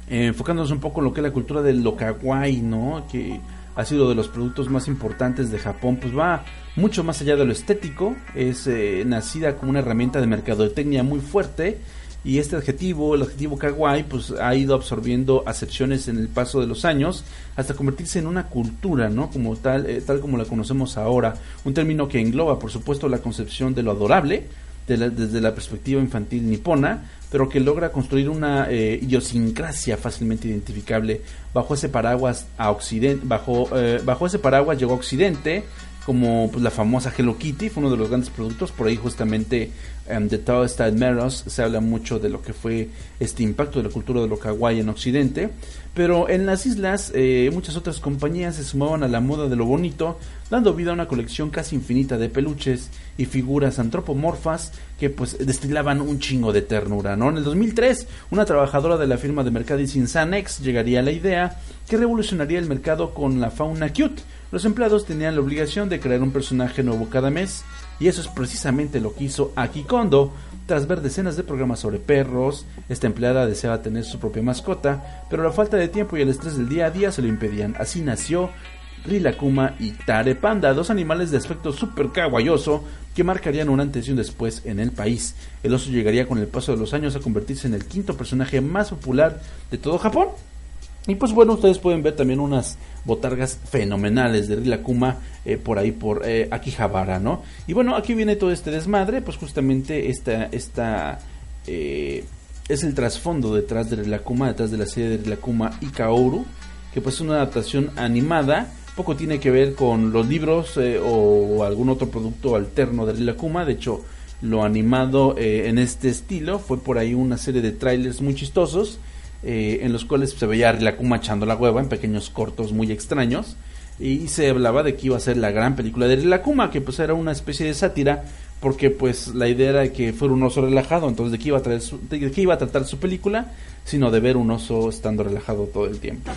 eh, enfocándonos un poco en lo que es la cultura del lo kawaii, ¿no? Que ha sido de los productos más importantes de Japón, pues va mucho más allá de lo estético, es eh, nacida como una herramienta de mercadotecnia muy fuerte y este adjetivo, el adjetivo kawaii, pues ha ido absorbiendo acepciones en el paso de los años hasta convertirse en una cultura, ¿no? Como tal, eh, tal como la conocemos ahora, un término que engloba, por supuesto, la concepción de lo adorable, desde la perspectiva infantil nipona, pero que logra construir una eh, idiosincrasia fácilmente identificable bajo ese paraguas a occidente bajo eh, bajo ese paraguas llegó a occidente como pues, la famosa Hello Kitty fue uno de los grandes productos por ahí justamente um, de Tao Style Meros se habla mucho de lo que fue este impacto de la cultura de lo kawaii en occidente pero en las islas eh, muchas otras compañías se sumaban a la moda de lo bonito, dando vida a una colección casi infinita de peluches y figuras antropomorfas que pues destilaban un chingo de ternura, ¿no? En el 2003, una trabajadora de la firma de mercadising Sanex llegaría a la idea que revolucionaría el mercado con la fauna cute. Los empleados tenían la obligación de crear un personaje nuevo cada mes y eso es precisamente lo que hizo Aki Kondo, tras ver decenas de programas sobre perros, esta empleada deseaba tener su propia mascota, pero la falta de tiempo y el estrés del día a día se lo impedían. Así nació Rilakuma y Tare Panda, dos animales de aspecto súper kawaioso que marcarían un antes y un después en el país. El oso llegaría con el paso de los años a convertirse en el quinto personaje más popular de todo Japón y pues bueno, ustedes pueden ver también unas botargas fenomenales de Rilakuma eh, por ahí por eh, Akihabara, ¿no? Y bueno, aquí viene todo este desmadre, pues justamente esta, esta eh, es el trasfondo detrás de Rilakuma, detrás de la serie de Rilakuma y Kaoru, que pues es una adaptación animada, poco tiene que ver con los libros eh, o algún otro producto alterno de Rilakuma, de hecho lo animado en este estilo fue por ahí una serie de trailers muy chistosos eh, en los cuales se veía a Rilakuma echando la hueva en pequeños cortos muy extraños y se hablaba de que iba a ser la gran película de Rilakuma que pues era una especie de sátira porque pues la idea era que fuera un oso relajado entonces de qué iba a traer de qué iba a tratar su película sino de ver un oso estando relajado todo el tiempo.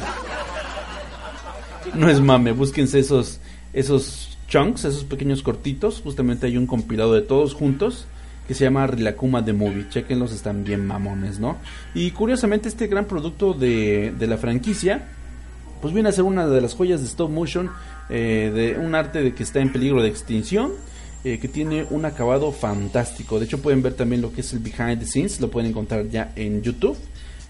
No es mame búsquense esos esos chunks esos pequeños cortitos justamente hay un compilado de todos juntos que se llama Rilakuma The Movie. Chequenlos, están bien mamones, ¿no? Y curiosamente este gran producto de, de la franquicia, pues viene a ser una de las joyas de stop motion, eh, de un arte de que está en peligro de extinción. Eh, que tiene un acabado fantástico. De hecho, pueden ver también lo que es el behind the scenes, lo pueden encontrar ya en YouTube.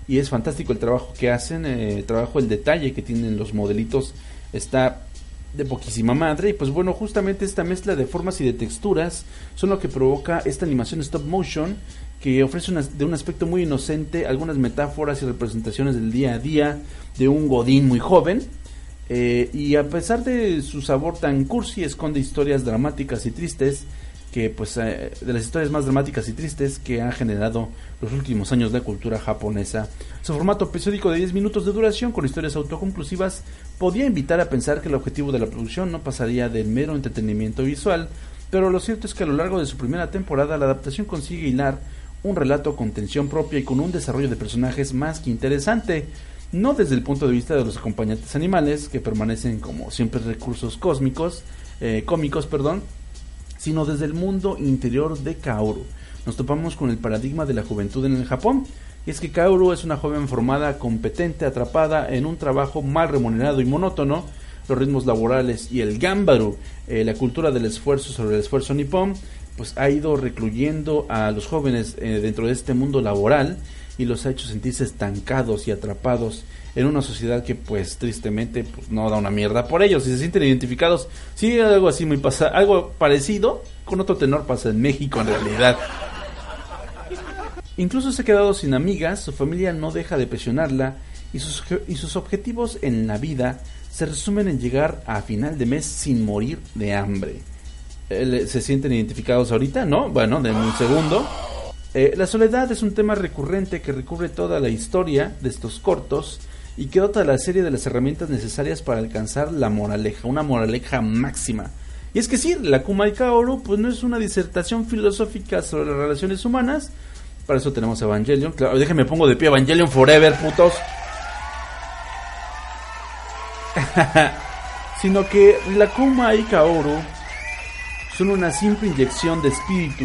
Y es fantástico el trabajo que hacen, eh, el trabajo, el detalle que tienen los modelitos. Está de poquísima madre. Y pues bueno justamente esta mezcla de formas y de texturas son lo que provoca esta animación stop motion que ofrece de un aspecto muy inocente algunas metáforas y representaciones del día a día de un godín muy joven. Eh, y a pesar de su sabor tan cursi esconde historias dramáticas y tristes que pues eh, de las historias más dramáticas y tristes que han generado los últimos años la cultura japonesa. Su formato episódico de 10 minutos de duración con historias autoconclusivas podía invitar a pensar que el objetivo de la producción no pasaría del mero entretenimiento visual, pero lo cierto es que a lo largo de su primera temporada la adaptación consigue hilar un relato con tensión propia y con un desarrollo de personajes más que interesante, no desde el punto de vista de los acompañantes animales que permanecen como siempre recursos cósmicos, eh, cómicos, perdón, sino desde el mundo interior de Kaoru. Nos topamos con el paradigma de la juventud en el Japón, y es que Kaoru es una joven formada, competente, atrapada en un trabajo mal remunerado y monótono, los ritmos laborales y el gambaru, eh, la cultura del esfuerzo sobre el esfuerzo nipón, pues ha ido recluyendo a los jóvenes eh, dentro de este mundo laboral y los ha hecho sentirse estancados y atrapados en una sociedad que pues tristemente pues, no da una mierda por ellos y se sienten identificados. Sí, algo así muy pasa, algo parecido con otro tenor pasa en México en realidad. Incluso se ha quedado sin amigas, su familia no deja de presionarla y sus, y sus objetivos en la vida se resumen en llegar a final de mes sin morir de hambre. Eh, ¿Se sienten identificados ahorita? ¿No? Bueno, de un segundo. Eh, la soledad es un tema recurrente que recubre toda la historia de estos cortos y que dota a la serie de las herramientas necesarias para alcanzar la moraleja, una moraleja máxima. Y es que sí, la Kuma Kaoru pues no es una disertación filosófica sobre las relaciones humanas, para eso tenemos Evangelion, claro, déjenme pongo de pie Evangelion Forever, putos. Sino que la Kuma y Kaoru son una simple inyección de espíritu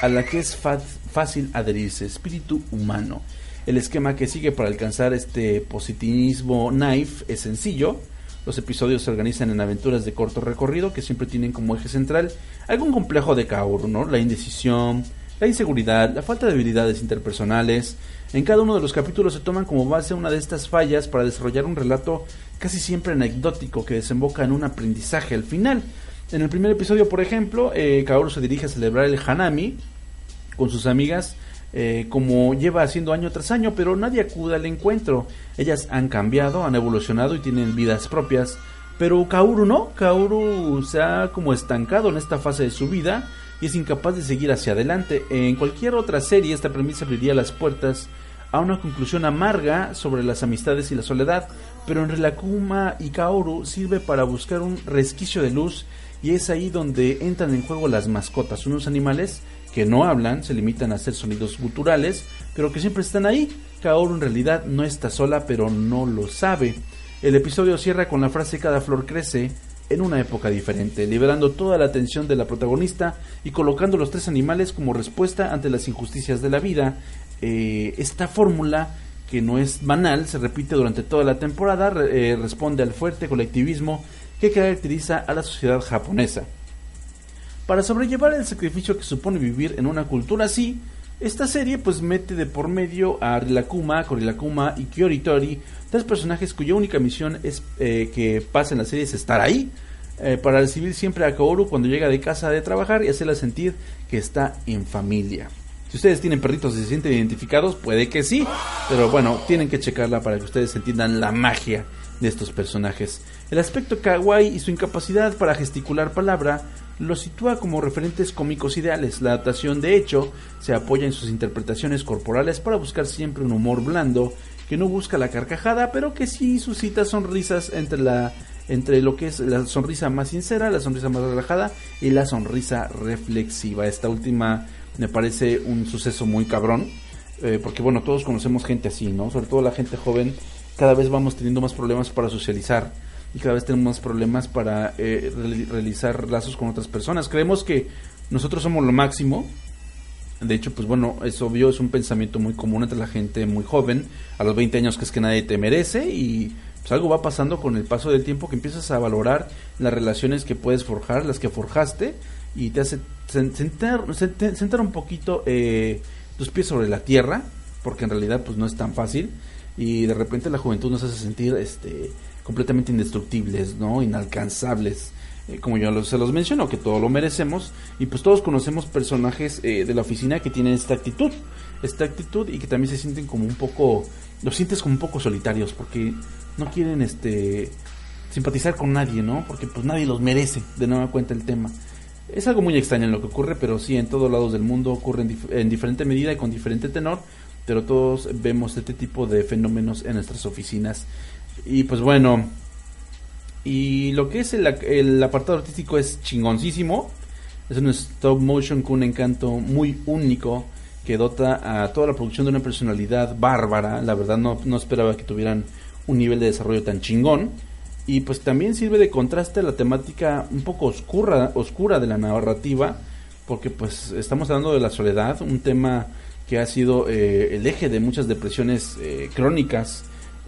a la que es fácil adherirse, espíritu humano. El esquema que sigue para alcanzar este positivismo knife es sencillo. Los episodios se organizan en aventuras de corto recorrido que siempre tienen como eje central algún complejo de Kaoru, ¿no? La indecisión, la inseguridad, la falta de habilidades interpersonales. En cada uno de los capítulos se toman como base una de estas fallas para desarrollar un relato casi siempre anecdótico que desemboca en un aprendizaje al final. En el primer episodio, por ejemplo, eh, Kaoru se dirige a celebrar el Hanami con sus amigas eh, como lleva haciendo año tras año, pero nadie acude al encuentro. Ellas han cambiado, han evolucionado y tienen vidas propias. Pero Kaoru no, Kaoru se ha como estancado en esta fase de su vida y es incapaz de seguir hacia adelante. En cualquier otra serie esta premisa abriría las puertas a una conclusión amarga sobre las amistades y la soledad, pero en Relakuma y Kaoru sirve para buscar un resquicio de luz y es ahí donde entran en juego las mascotas, unos animales que no hablan, se limitan a hacer sonidos guturales, pero que siempre están ahí. Kaoru en realidad no está sola, pero no lo sabe. El episodio cierra con la frase cada flor crece en una época diferente, liberando toda la atención de la protagonista y colocando los tres animales como respuesta ante las injusticias de la vida. Eh, esta fórmula, que no es banal, se repite durante toda la temporada, eh, responde al fuerte colectivismo que caracteriza a la sociedad japonesa. Para sobrellevar el sacrificio que supone vivir en una cultura así, esta serie pues mete de por medio a Rilakuma, Korilakuma y Kyoritori, tres personajes cuya única misión es eh, que pasa en la serie es estar ahí, eh, para recibir siempre a Kaoru cuando llega de casa de trabajar y hacerla sentir que está en familia. Si ustedes tienen perritos y se sienten identificados, puede que sí, pero bueno, tienen que checarla para que ustedes entiendan la magia de estos personajes. El aspecto kawaii y su incapacidad para gesticular palabra los sitúa como referentes cómicos ideales. La adaptación, de hecho, se apoya en sus interpretaciones corporales para buscar siempre un humor blando que no busca la carcajada, pero que sí suscita sonrisas entre la entre lo que es la sonrisa más sincera, la sonrisa más relajada y la sonrisa reflexiva. Esta última me parece un suceso muy cabrón, eh, porque bueno, todos conocemos gente así, ¿no? Sobre todo la gente joven, cada vez vamos teniendo más problemas para socializar y cada vez tenemos más problemas para eh, realizar lazos con otras personas. Creemos que nosotros somos lo máximo. De hecho, pues bueno, es obvio, es un pensamiento muy común entre la gente muy joven, a los 20 años que es que nadie te merece y pues algo va pasando con el paso del tiempo que empiezas a valorar las relaciones que puedes forjar, las que forjaste y te hace sentar, un poquito eh, tus pies sobre la tierra, porque en realidad pues no es tan fácil y de repente la juventud nos hace sentir este completamente indestructibles, ¿no? Inalcanzables. Eh, como yo se los menciono, que todo lo merecemos. Y pues todos conocemos personajes eh, de la oficina que tienen esta actitud. Esta actitud y que también se sienten como un poco... Los sientes como un poco solitarios porque no quieren este simpatizar con nadie, ¿no? Porque pues nadie los merece, de nueva cuenta el tema. Es algo muy extraño en lo que ocurre, pero sí en todos lados del mundo ocurre en diferente medida y con diferente tenor, pero todos vemos este tipo de fenómenos en nuestras oficinas. Y pues bueno, y lo que es el, el apartado artístico es chingoncísimo. Es un stop motion con un encanto muy único que dota a toda la producción de una personalidad bárbara. La verdad no, no esperaba que tuvieran un nivel de desarrollo tan chingón. Y pues también sirve de contraste a la temática un poco oscura, oscura de la narrativa. Porque pues estamos hablando de la soledad, un tema que ha sido eh, el eje de muchas depresiones eh, crónicas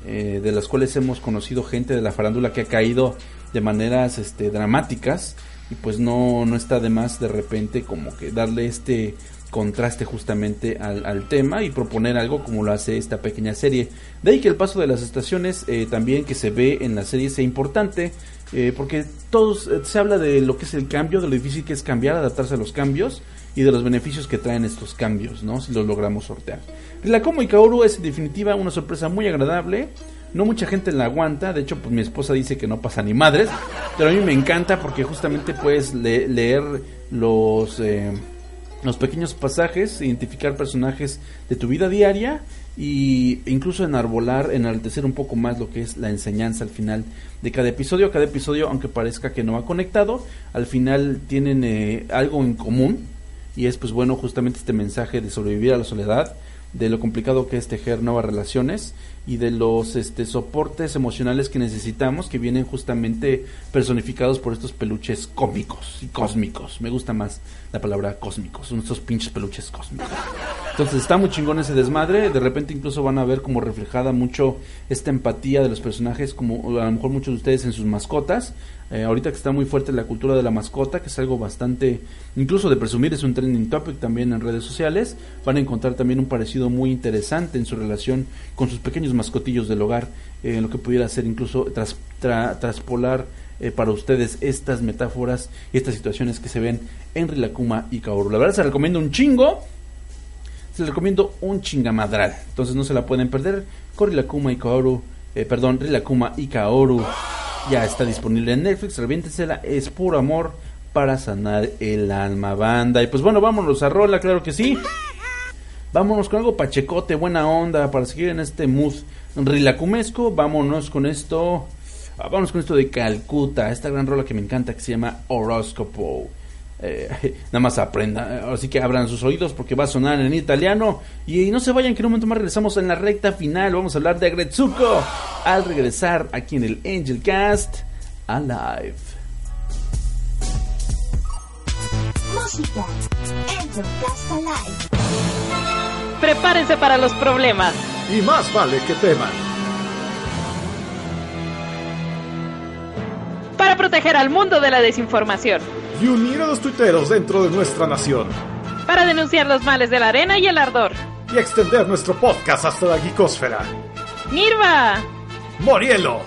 eh, de las cuales hemos conocido gente de la farándula que ha caído de maneras este, dramáticas y pues no, no está de más de repente como que darle este contraste justamente al, al tema y proponer algo como lo hace esta pequeña serie. De ahí que el paso de las estaciones eh, también que se ve en la serie sea importante eh, porque todos eh, se habla de lo que es el cambio, de lo difícil que es cambiar, adaptarse a los cambios y de los beneficios que traen estos cambios, ¿no? Si los logramos sortear. La Como y Kaoru es en definitiva una sorpresa muy agradable. No mucha gente la aguanta, de hecho pues mi esposa dice que no pasa ni madres, pero a mí me encanta porque justamente puedes le- leer los eh, los pequeños pasajes, identificar personajes de tu vida diaria y incluso enarbolar, enaltecer un poco más lo que es la enseñanza al final de cada episodio. Cada episodio, aunque parezca que no va conectado, al final tienen eh, algo en común y es pues bueno justamente este mensaje de sobrevivir a la soledad, de lo complicado que es tejer nuevas relaciones y de los este, soportes emocionales que necesitamos que vienen justamente personificados por estos peluches cómicos y cósmicos. Me gusta más la palabra cósmicos, son estos pinches peluches cósmicos. Entonces está muy chingón ese desmadre, de repente incluso van a ver como reflejada mucho esta empatía de los personajes, como a lo mejor muchos de ustedes en sus mascotas. Eh, ahorita que está muy fuerte la cultura de la mascota, que es algo bastante, incluso de presumir, es un trending topic también en redes sociales, van a encontrar también un parecido muy interesante en su relación con sus pequeños mascotillos del hogar, eh, lo que pudiera ser incluso tras, tra- traspolar eh, para ustedes estas metáforas y estas situaciones que se ven en Rilakuma y Kaoru. La verdad se recomiendo un chingo, se recomiendo un chingamadral, entonces no se la pueden perder. Con Rilakuma y Kaoru, eh, perdón, Rilakuma y Kaoru ya está disponible en Netflix, reviéntesela, es puro amor para sanar el alma banda. Y pues bueno, vámonos a rola, claro que sí. Vámonos con algo pachecote, buena onda, para seguir en este mood rilacumesco. Vámonos con esto. ah, Vámonos con esto de Calcuta, esta gran rola que me encanta que se llama Horóscopo. Eh, nada más aprenda, así que abran sus oídos porque va a sonar en italiano. Y no se vayan, que en un momento más regresamos en la recta final. Vamos a hablar de Agretsuko al regresar aquí en el Angel Cast Alive. Música. Angel Cast Alive. Prepárense para los problemas. Y más vale que teman. Para proteger al mundo de la desinformación. Y unir a los tuiteros dentro de nuestra nación. Para denunciar los males de la arena y el ardor. Y extender nuestro podcast hasta la geekosfera. Nirva. Morielo.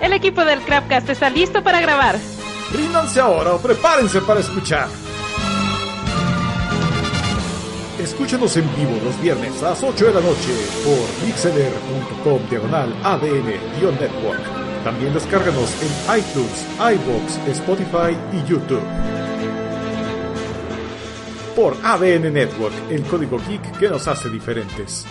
El equipo del Crapcast está listo para grabar. Ríndanse ahora o prepárense para escuchar. Escúchanos en vivo los viernes a las 8 de la noche por mixeler.com diagonal ADN-network. También descárganos en iTunes, iBox, Spotify y YouTube. Por ADN Network, el código geek que nos hace diferentes.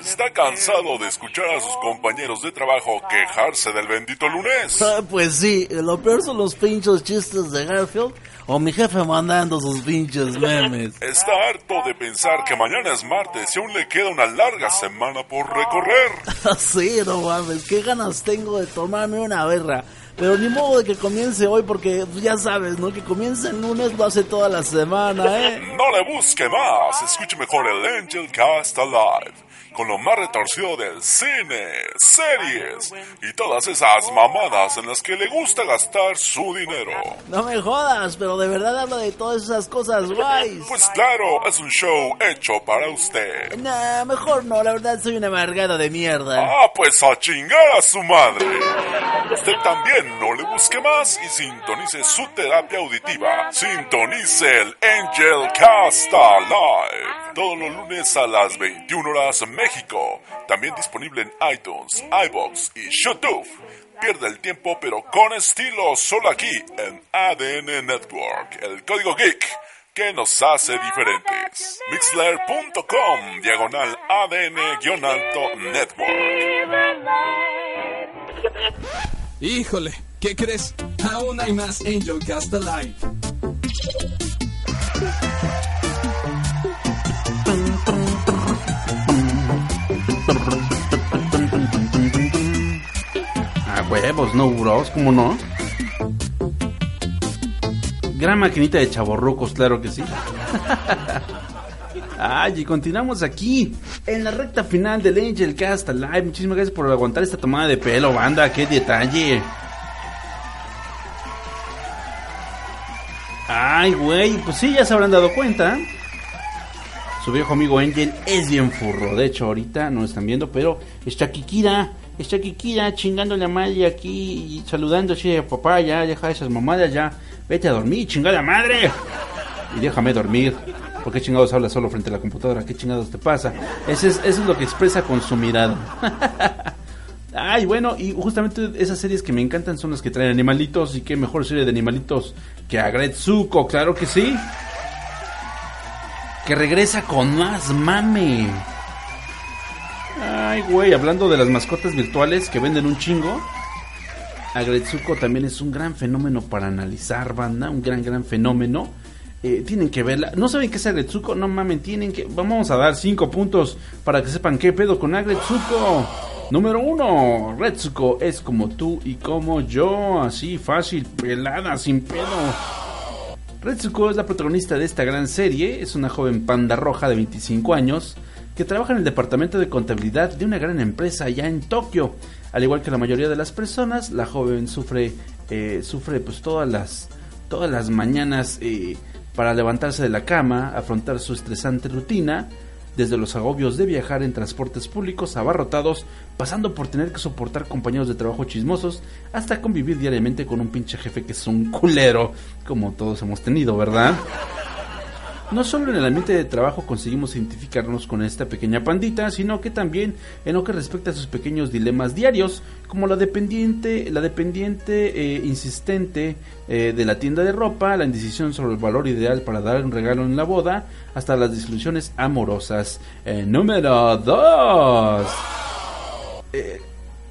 ¿Está cansado de escuchar a sus compañeros de trabajo quejarse del bendito lunes? Ah, pues sí, lo peor son los pinchos chistes de Garfield o mi jefe mandando sus pinches memes. ¿Está harto de pensar que mañana es martes y aún le queda una larga semana por recorrer? sí, no mames, qué ganas tengo de tomarme una berra. Pero ni modo de que comience hoy porque pues, ya sabes, ¿no? Que comience el lunes lo hace toda la semana, ¿eh? No le busque más, escuche mejor el Angel Cast Alive, con lo más retorcido del cine, series y todas esas mamadas en las que le gusta gastar su dinero. No me jodas, pero de verdad habla de todas esas cosas guays. Pues claro, es un show hecho para usted. Nah, mejor no, la verdad soy una amargada de mierda. Ah, pues a chingar a su madre. Usted también no le busque más y sintonice su terapia auditiva. Sintonice el Angel Cast Live. Todos los lunes a las 21 horas México. También disponible en iTunes, iBox y YouTube. pierde el tiempo, pero con estilo, solo aquí en ADN Network, el código geek que nos hace diferentes. Mixler.com, diagonal ADN-alto Network. Híjole, ¿qué crees? Aún hay más Angel Cast Alive. Huevos, no bros, ¿cómo no? Gran maquinita de chaborrucos, claro que sí. Ay, y continuamos aquí en la recta final del Angel Cast Live. Muchísimas gracias por aguantar esta tomada de pelo, banda. Qué detalle. Ay, güey, pues sí, ya se habrán dado cuenta. Su viejo amigo Angel es bien furro. De hecho, ahorita no están viendo, pero está Kikira. Está Kikira chingándole a madre aquí y saludando así a papá. Ya, deja esas mamadas, ya. Vete a dormir, chingada madre. Y déjame dormir. ¿Por qué chingados hablas solo frente a la computadora? ¿Qué chingados te pasa? Eso es, eso es lo que expresa con su mirada. Ay, bueno, y justamente esas series que me encantan son las que traen animalitos. Y qué mejor serie de animalitos que Agretsuko, claro que sí. Que regresa con más mame. Ay, güey, hablando de las mascotas virtuales que venden un chingo. Agretsuko también es un gran fenómeno para analizar, banda. Un gran, gran fenómeno. Eh, tienen que verla. ¿No saben qué es Agretsuko? No mamen, tienen que. Vamos a dar cinco puntos para que sepan qué pedo con Agretsuko. Número uno, Retsuko es como tú y como yo, así fácil, pelada, sin pedo. Retsuko es la protagonista de esta gran serie, es una joven panda roja de 25 años que trabaja en el departamento de contabilidad de una gran empresa allá en Tokio. Al igual que la mayoría de las personas, la joven sufre, eh, sufre pues todas las, todas las mañanas eh, para levantarse de la cama, afrontar su estresante rutina, desde los agobios de viajar en transportes públicos abarrotados, pasando por tener que soportar compañeros de trabajo chismosos, hasta convivir diariamente con un pinche jefe que es un culero, como todos hemos tenido, ¿verdad? No solo en el ambiente de trabajo conseguimos identificarnos con esta pequeña pandita, sino que también en lo que respecta a sus pequeños dilemas diarios, como la dependiente, la dependiente eh, insistente eh, de la tienda de ropa, la indecisión sobre el valor ideal para dar un regalo en la boda, hasta las desilusiones amorosas. Eh, número 2. Eh,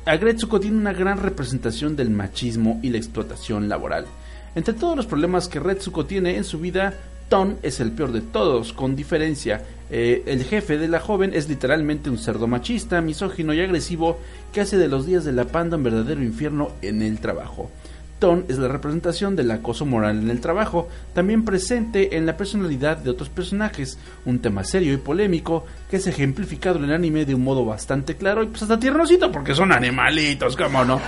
Agretsuko tiene una gran representación del machismo y la explotación laboral. Entre todos los problemas que Retsuko tiene en su vida, Ton es el peor de todos, con diferencia. Eh, el jefe de la joven es literalmente un cerdo machista, misógino y agresivo que hace de los días de la panda un verdadero infierno en el trabajo. Ton es la representación del acoso moral en el trabajo, también presente en la personalidad de otros personajes, un tema serio y polémico que es ejemplificado en el anime de un modo bastante claro y pues hasta tiernosito porque son animalitos, ¿cómo no?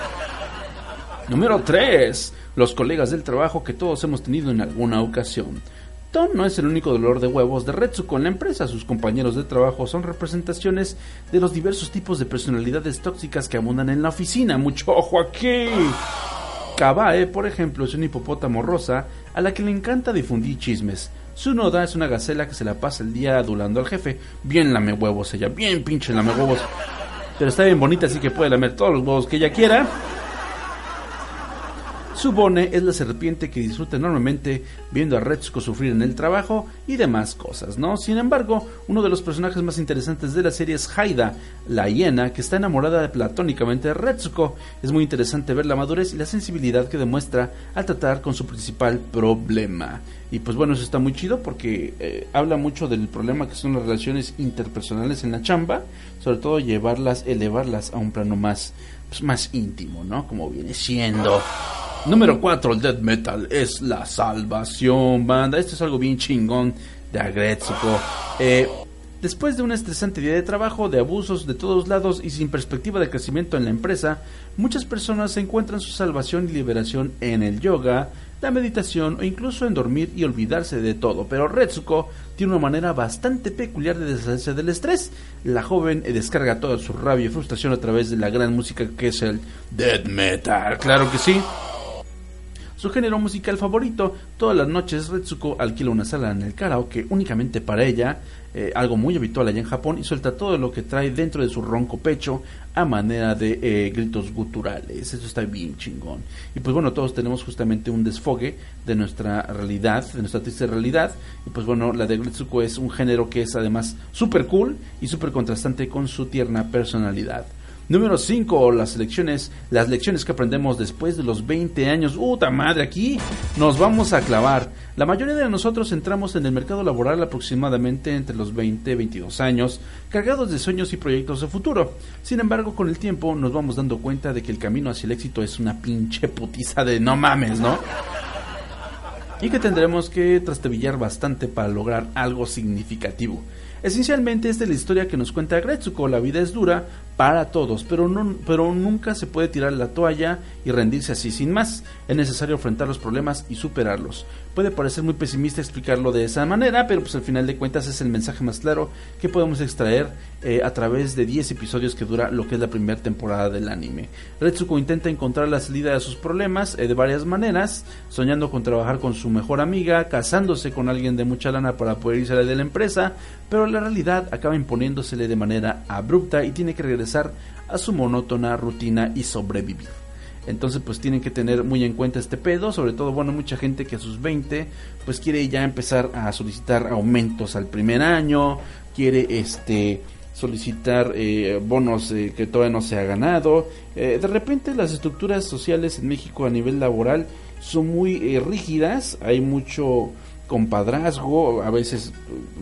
Número 3. Los colegas del trabajo que todos hemos tenido en alguna ocasión. Ton no es el único dolor de huevos de Retsuko en la empresa. Sus compañeros de trabajo son representaciones de los diversos tipos de personalidades tóxicas que abundan en la oficina. Mucho ojo aquí. Kabae, por ejemplo, es un hipopótamo rosa a la que le encanta difundir chismes. Tsunoda es una gacela que se la pasa el día adulando al jefe. Bien lame huevos ella, bien pinche lame huevos. Pero está bien bonita, así que puede lamer todos los huevos que ella quiera. Subone es la serpiente que disfruta enormemente viendo a Retsuko sufrir en el trabajo y demás cosas, ¿no? Sin embargo, uno de los personajes más interesantes de la serie es Haida, la hiena que está enamorada platónicamente de Retsuko. Es muy interesante ver la madurez y la sensibilidad que demuestra al tratar con su principal problema. Y pues bueno, eso está muy chido porque eh, habla mucho del problema que son las relaciones interpersonales en la chamba, sobre todo llevarlas, elevarlas a un plano más, pues, más íntimo, ¿no? Como viene siendo. Número 4, el death metal es la salvación, banda. Esto es algo bien chingón de Agretsuko. Eh, después de un estresante día de trabajo, de abusos de todos lados y sin perspectiva de crecimiento en la empresa, muchas personas encuentran su salvación y liberación en el yoga, la meditación o incluso en dormir y olvidarse de todo. Pero Retsuko tiene una manera bastante peculiar de deshacerse del estrés. La joven descarga toda su rabia y frustración a través de la gran música que es el death metal. Claro que sí. Su género musical favorito. Todas las noches Retsuko alquila una sala en el karaoke únicamente para ella, eh, algo muy habitual allá en Japón, y suelta todo lo que trae dentro de su ronco pecho a manera de eh, gritos guturales. Eso está bien chingón. Y pues bueno, todos tenemos justamente un desfogue de nuestra realidad, de nuestra triste realidad. Y pues bueno, la de Retsuko es un género que es además súper cool y súper contrastante con su tierna personalidad. Número 5, las lecciones, las lecciones que aprendemos después de los 20 años. ¡Uta madre! Aquí nos vamos a clavar. La mayoría de nosotros entramos en el mercado laboral aproximadamente entre los 20 y 22 años, cargados de sueños y proyectos de futuro. Sin embargo, con el tiempo nos vamos dando cuenta de que el camino hacia el éxito es una pinche putiza de no mames, ¿no? Y que tendremos que trastebillar bastante para lograr algo significativo. Esencialmente esta es la historia que nos cuenta Gretsuko, la vida es dura para todos, pero, no, pero nunca se puede tirar la toalla y rendirse así sin más. Es necesario enfrentar los problemas y superarlos. Puede parecer muy pesimista explicarlo de esa manera, pero pues al final de cuentas es el mensaje más claro que podemos extraer eh, a través de 10 episodios que dura lo que es la primera temporada del anime. Retsuko intenta encontrar la salida de sus problemas eh, de varias maneras, soñando con trabajar con su mejor amiga, casándose con alguien de mucha lana para poder irse de la empresa, pero la realidad acaba imponiéndosele de manera abrupta y tiene que regresar a su monótona rutina y sobrevivir. Entonces pues tienen que tener muy en cuenta este pedo, sobre todo bueno mucha gente que a sus 20 pues quiere ya empezar a solicitar aumentos al primer año, quiere este solicitar eh, bonos eh, que todavía no se ha ganado. Eh, de repente las estructuras sociales en México a nivel laboral son muy rígidas, hay mucho compadrazgo, a veces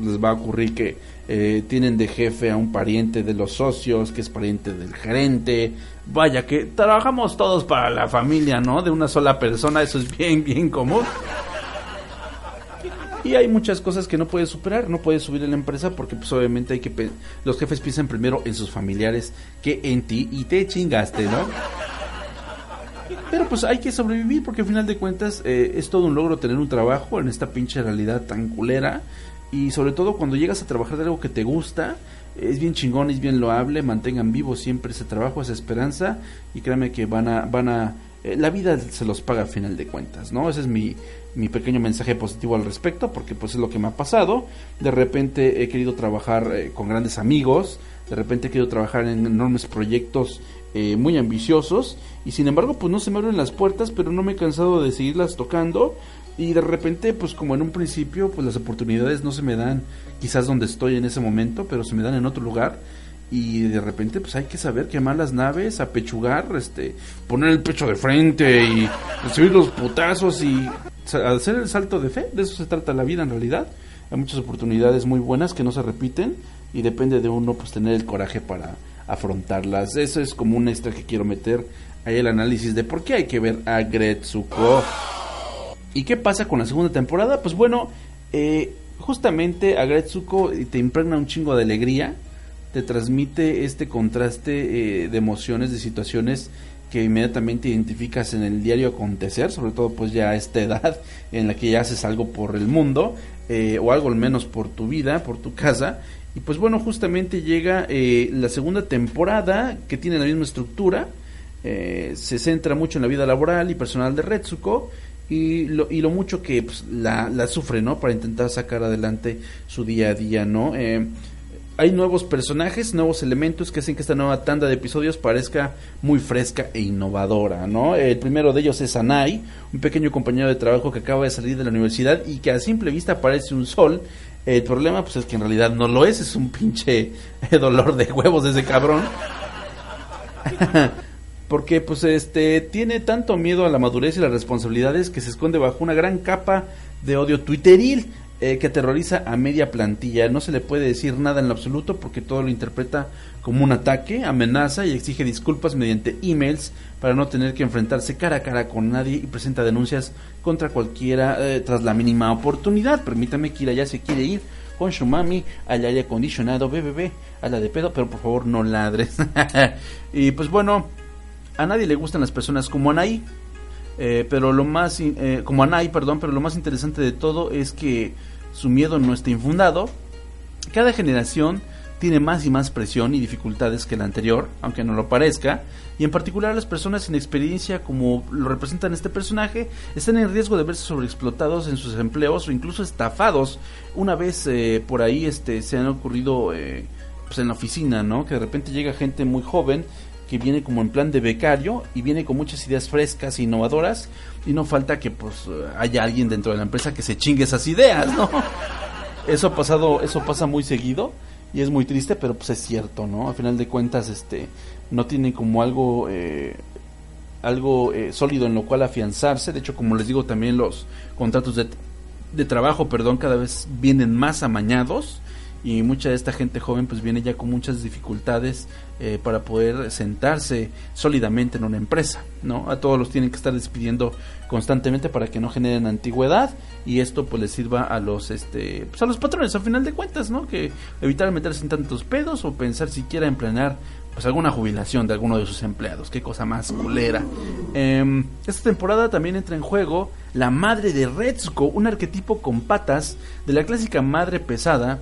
les va a ocurrir que eh, tienen de jefe a un pariente de los socios, que es pariente del gerente. Vaya, que trabajamos todos para la familia, ¿no? De una sola persona, eso es bien, bien común. Y hay muchas cosas que no puedes superar, no puedes subir en la empresa porque pues obviamente hay que los jefes piensan primero en sus familiares que en ti y te chingaste, ¿no? Pero pues hay que sobrevivir porque al final de cuentas eh, es todo un logro tener un trabajo en esta pinche realidad tan culera y sobre todo cuando llegas a trabajar de algo que te gusta, es bien chingón, es bien loable, mantengan vivo siempre ese trabajo, esa esperanza y créanme que van a, van a, eh, la vida se los paga al final de cuentas, ¿no? Ese es mi, mi pequeño mensaje positivo al respecto, porque pues es lo que me ha pasado, de repente he querido trabajar eh, con grandes amigos, de repente he querido trabajar en enormes proyectos eh, muy ambiciosos y sin embargo pues no se me abren las puertas, pero no me he cansado de seguirlas tocando y de repente, pues como en un principio, pues las oportunidades no se me dan quizás donde estoy en ese momento, pero se me dan en otro lugar. Y de repente, pues hay que saber quemar las naves, apechugar, este, poner el pecho de frente y recibir los putazos y hacer el salto de fe. De eso se trata la vida en realidad. Hay muchas oportunidades muy buenas que no se repiten y depende de uno, pues tener el coraje para afrontarlas. Eso es como un extra que quiero meter ahí el análisis de por qué hay que ver a Gretsuko. ¿Y qué pasa con la segunda temporada? Pues bueno, eh, justamente a Gretsuko te impregna un chingo de alegría, te transmite este contraste eh, de emociones, de situaciones que inmediatamente identificas en el diario acontecer, sobre todo pues ya a esta edad en la que ya haces algo por el mundo, eh, o algo al menos por tu vida, por tu casa, y pues bueno, justamente llega la segunda temporada que tiene la misma estructura, se centra mucho en la vida laboral y personal de Retsuko, y lo, y lo mucho que pues, la, la, sufre, ¿no? Para intentar sacar adelante su día a día, ¿no? Eh, hay nuevos personajes, nuevos elementos que hacen que esta nueva tanda de episodios parezca muy fresca e innovadora, ¿no? El primero de ellos es Anai, un pequeño compañero de trabajo que acaba de salir de la universidad y que a simple vista parece un sol. El problema, pues, es que en realidad no lo es, es un pinche dolor de huevos de ese cabrón. porque pues este tiene tanto miedo a la madurez y las responsabilidades que se esconde bajo una gran capa de odio twitteril eh, que aterroriza a media plantilla. No se le puede decir nada en lo absoluto porque todo lo interpreta como un ataque, amenaza y exige disculpas mediante emails para no tener que enfrentarse cara a cara con nadie y presenta denuncias contra cualquiera eh, tras la mínima oportunidad. Permítame que ya se quiere ir con su mami al aire acondicionado, bebé, a la de pedo, pero por favor no ladres. y pues bueno, a nadie le gustan las personas como Anaí, eh, pero lo más eh, como Anai, perdón, pero lo más interesante de todo es que su miedo no está infundado. Cada generación tiene más y más presión y dificultades que el anterior, aunque no lo parezca, y en particular las personas sin experiencia como lo representan este personaje están en riesgo de verse sobreexplotados en sus empleos o incluso estafados. Una vez eh, por ahí este se han ocurrido pues en la oficina, ¿no? Que de repente llega gente muy joven que viene como en plan de becario y viene con muchas ideas frescas e innovadoras y no falta que pues haya alguien dentro de la empresa que se chingue esas ideas, ¿no? Eso ha pasado, eso pasa muy seguido y es muy triste, pero pues es cierto, ¿no? A final de cuentas, este, no tiene como algo, eh, algo eh, sólido en lo cual afianzarse. De hecho, como les digo, también los contratos de, de trabajo, perdón, cada vez vienen más amañados y mucha de esta gente joven pues viene ya con muchas dificultades eh, para poder sentarse sólidamente en una empresa, ¿no? A todos los tienen que estar despidiendo constantemente para que no generen antigüedad y esto pues les sirva a los este pues a los patrones al final de cuentas, ¿no? Que evitar meterse en tantos pedos o pensar siquiera en planear pues alguna jubilación de alguno de sus empleados, qué cosa más culera. Em, esta temporada también entra en juego la madre de Retsuko, un arquetipo con patas de la clásica madre pesada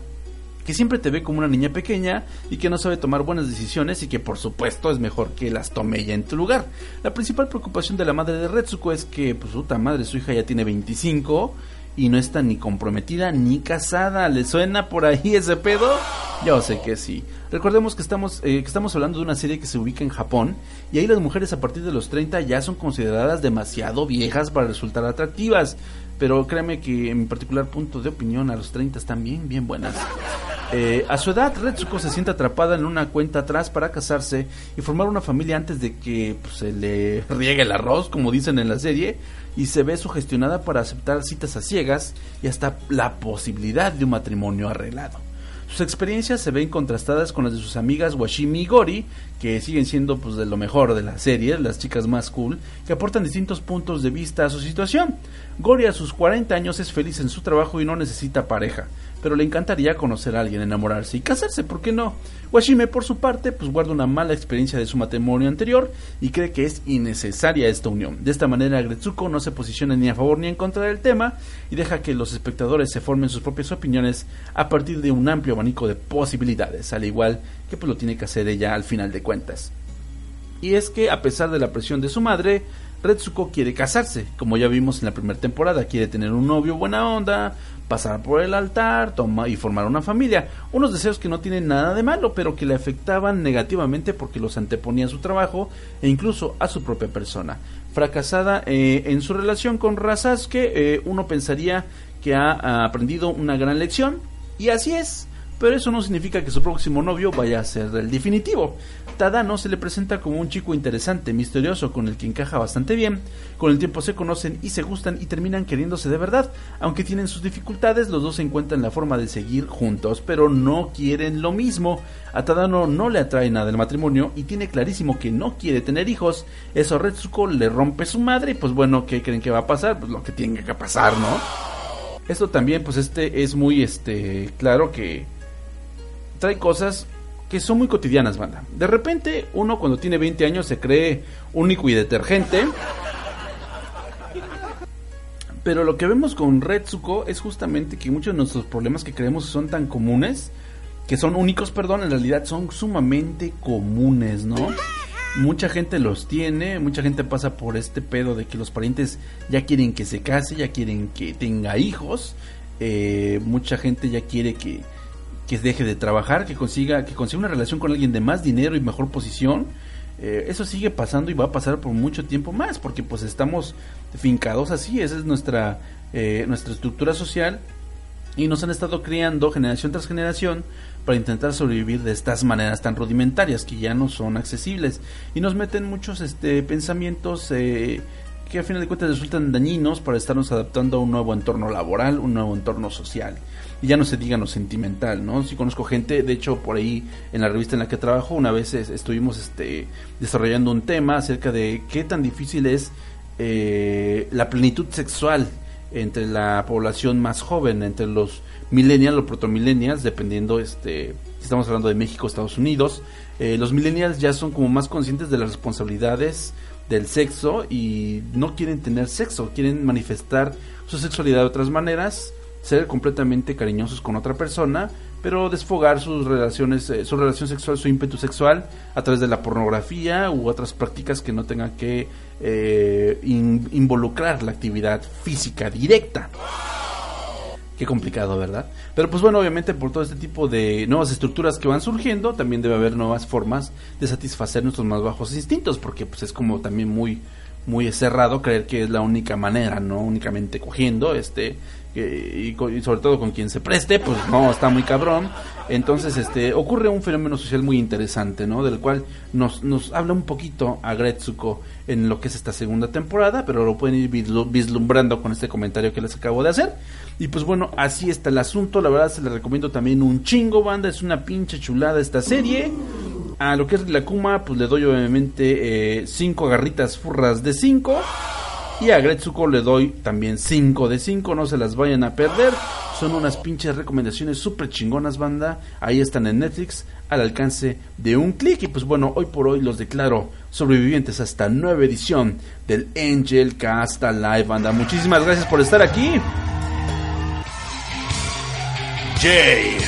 que siempre te ve como una niña pequeña y que no sabe tomar buenas decisiones y que por supuesto es mejor que las tome ella en tu lugar. La principal preocupación de la madre de Retsuko es que, pues madre, su hija ya tiene 25 y no está ni comprometida ni casada. ¿Le suena por ahí ese pedo? Yo sé que sí. Recordemos que estamos, eh, que estamos hablando de una serie que se ubica en Japón y ahí las mujeres a partir de los 30 ya son consideradas demasiado viejas para resultar atractivas. Pero créeme que en mi particular punto de opinión a los 30 están bien, bien buenas. Eh, a su edad, Retsuko se siente atrapada en una cuenta atrás para casarse y formar una familia antes de que pues, se le riegue el arroz, como dicen en la serie, y se ve sugestionada para aceptar citas a ciegas y hasta la posibilidad de un matrimonio arreglado. Sus experiencias se ven contrastadas con las de sus amigas Washimi y Gori, que siguen siendo pues de lo mejor de la serie, las chicas más cool, que aportan distintos puntos de vista a su situación. Gori a sus 40 años es feliz en su trabajo y no necesita pareja, pero le encantaría conocer a alguien, enamorarse y casarse, ¿por qué no? Washime, por su parte, pues guarda una mala experiencia de su matrimonio anterior y cree que es innecesaria esta unión. De esta manera, Gretsuko no se posiciona ni a favor ni en contra del tema y deja que los espectadores se formen sus propias opiniones a partir de un amplio abanico de posibilidades, al igual que pues lo tiene que hacer ella al final de cuentas. Y es que, a pesar de la presión de su madre, Retsuko quiere casarse, como ya vimos en la primera temporada, quiere tener un novio buena onda, pasar por el altar, toma y formar una familia, unos deseos que no tienen nada de malo, pero que le afectaban negativamente porque los anteponía a su trabajo e incluso a su propia persona. Fracasada eh, en su relación con Rasasuke, eh, uno pensaría que ha aprendido una gran lección, y así es pero eso no significa que su próximo novio vaya a ser el definitivo. Tadano se le presenta como un chico interesante, misterioso, con el que encaja bastante bien. Con el tiempo se conocen y se gustan y terminan queriéndose de verdad. Aunque tienen sus dificultades, los dos encuentran la forma de seguir juntos, pero no quieren lo mismo. A Tadano no le atrae nada el matrimonio y tiene clarísimo que no quiere tener hijos. Eso a Retsuko le rompe su madre y pues bueno, ¿qué creen que va a pasar? Pues lo que tiene que pasar, ¿no? Esto también, pues este es muy este claro que trae cosas que son muy cotidianas, banda. De repente, uno cuando tiene 20 años se cree único y detergente. Pero lo que vemos con Retsuko es justamente que muchos de nuestros problemas que creemos son tan comunes, que son únicos, perdón, en realidad son sumamente comunes, ¿no? Mucha gente los tiene, mucha gente pasa por este pedo de que los parientes ya quieren que se case, ya quieren que tenga hijos, eh, mucha gente ya quiere que, que deje de trabajar, que consiga, que consiga una relación con alguien de más dinero y mejor posición. Eh, eso sigue pasando y va a pasar por mucho tiempo más, porque pues estamos fincados así, esa es nuestra, eh, nuestra estructura social y nos han estado criando generación tras generación para intentar sobrevivir de estas maneras tan rudimentarias que ya no son accesibles y nos meten muchos este pensamientos eh, que a final de cuentas resultan dañinos para estarnos adaptando a un nuevo entorno laboral, un nuevo entorno social y ya no se diga lo sentimental, ¿no? Si conozco gente, de hecho por ahí en la revista en la que trabajo una vez estuvimos este, desarrollando un tema acerca de qué tan difícil es eh, la plenitud sexual entre la población más joven, entre los millennials o protomillennials, dependiendo este si estamos hablando de México, Estados Unidos, eh, los millennials ya son como más conscientes de las responsabilidades del sexo y no quieren tener sexo, quieren manifestar su sexualidad de otras maneras ser completamente cariñosos con otra persona, pero desfogar sus relaciones, eh, su relación sexual, su ímpetu sexual a través de la pornografía u otras prácticas que no tengan que eh, in- involucrar la actividad física directa. Qué complicado, ¿verdad? Pero pues bueno, obviamente por todo este tipo de nuevas estructuras que van surgiendo, también debe haber nuevas formas de satisfacer nuestros más bajos instintos, porque pues es como también muy muy cerrado creer que es la única manera, no únicamente cogiendo, este y, y sobre todo con quien se preste, pues no, está muy cabrón. Entonces, este ocurre un fenómeno social muy interesante, ¿no? Del cual nos, nos habla un poquito a Gretsuko en lo que es esta segunda temporada, pero lo pueden ir vislu- vislumbrando con este comentario que les acabo de hacer. Y pues bueno, así está el asunto. La verdad se les recomiendo también un chingo, banda. Es una pinche chulada esta serie. A lo que es la Kuma, pues le doy obviamente 5 garritas furras de 5. Y a Gretsuko le doy también 5 de 5. No se las vayan a perder. Son unas pinches recomendaciones súper chingonas, banda. Ahí están en Netflix, al alcance de un clic. Y pues bueno, hoy por hoy los declaro sobrevivientes hasta nueva edición del Angel Cast Live, banda. Muchísimas gracias por estar aquí. Jay.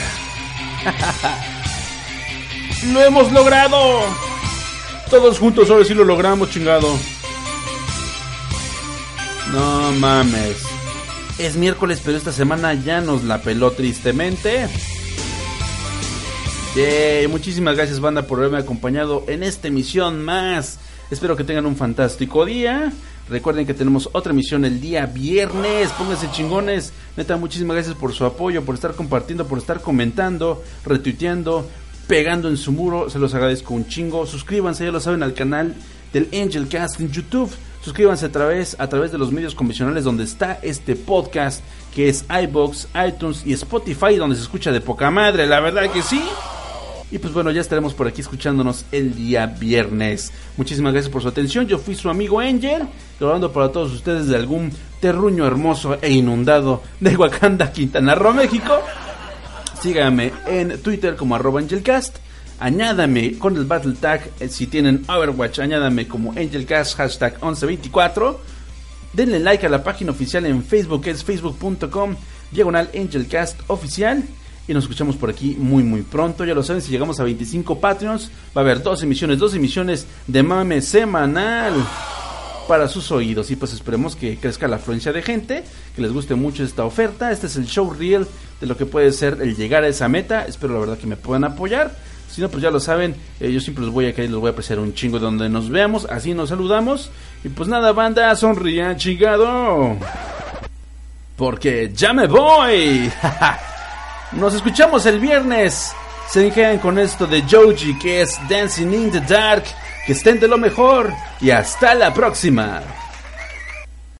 ¡Lo hemos logrado! Todos juntos, ahora sí lo logramos, chingado. No mames. Es miércoles, pero esta semana ya nos la peló tristemente. Muchísimas gracias, banda, por haberme acompañado en esta emisión más. Espero que tengan un fantástico día. Recuerden que tenemos otra emisión el día viernes. Pónganse chingones. Neta, muchísimas gracias por su apoyo, por estar compartiendo, por estar comentando, retuiteando, pegando en su muro. Se los agradezco un chingo. Suscríbanse, ya lo saben, al canal del Angel Cast en YouTube. Suscríbanse a través, a través de los medios convencionales donde está este podcast, que es iBox, iTunes y Spotify, donde se escucha de poca madre, la verdad que sí. Y pues bueno, ya estaremos por aquí escuchándonos el día viernes. Muchísimas gracias por su atención. Yo fui su amigo Angel, grabando para todos ustedes de algún terruño hermoso e inundado de Wakanda, Quintana Roo, México. Síganme en Twitter como arroba AngelCast. Añádame con el Battle Tag eh, si tienen Overwatch, añádame como AngelCast, hashtag 1124. Denle like a la página oficial en Facebook, es facebook.com, diagonal AngelCast oficial. Y nos escuchamos por aquí muy muy pronto. Ya lo saben, si llegamos a 25 Patreons, va a haber dos emisiones, dos emisiones de mame semanal para sus oídos. Y pues esperemos que crezca la afluencia de gente, que les guste mucho esta oferta. Este es el show real de lo que puede ser el llegar a esa meta. Espero la verdad que me puedan apoyar. Si no, pues ya lo saben, eh, yo siempre los voy a caer, los voy a apreciar un chingo de donde nos veamos. Así nos saludamos. Y pues nada, banda, sonrían, chingado. Porque ya me voy. Nos escuchamos el viernes. Se quedan con esto de Joji, que es Dancing in the Dark. Que estén de lo mejor. Y hasta la próxima.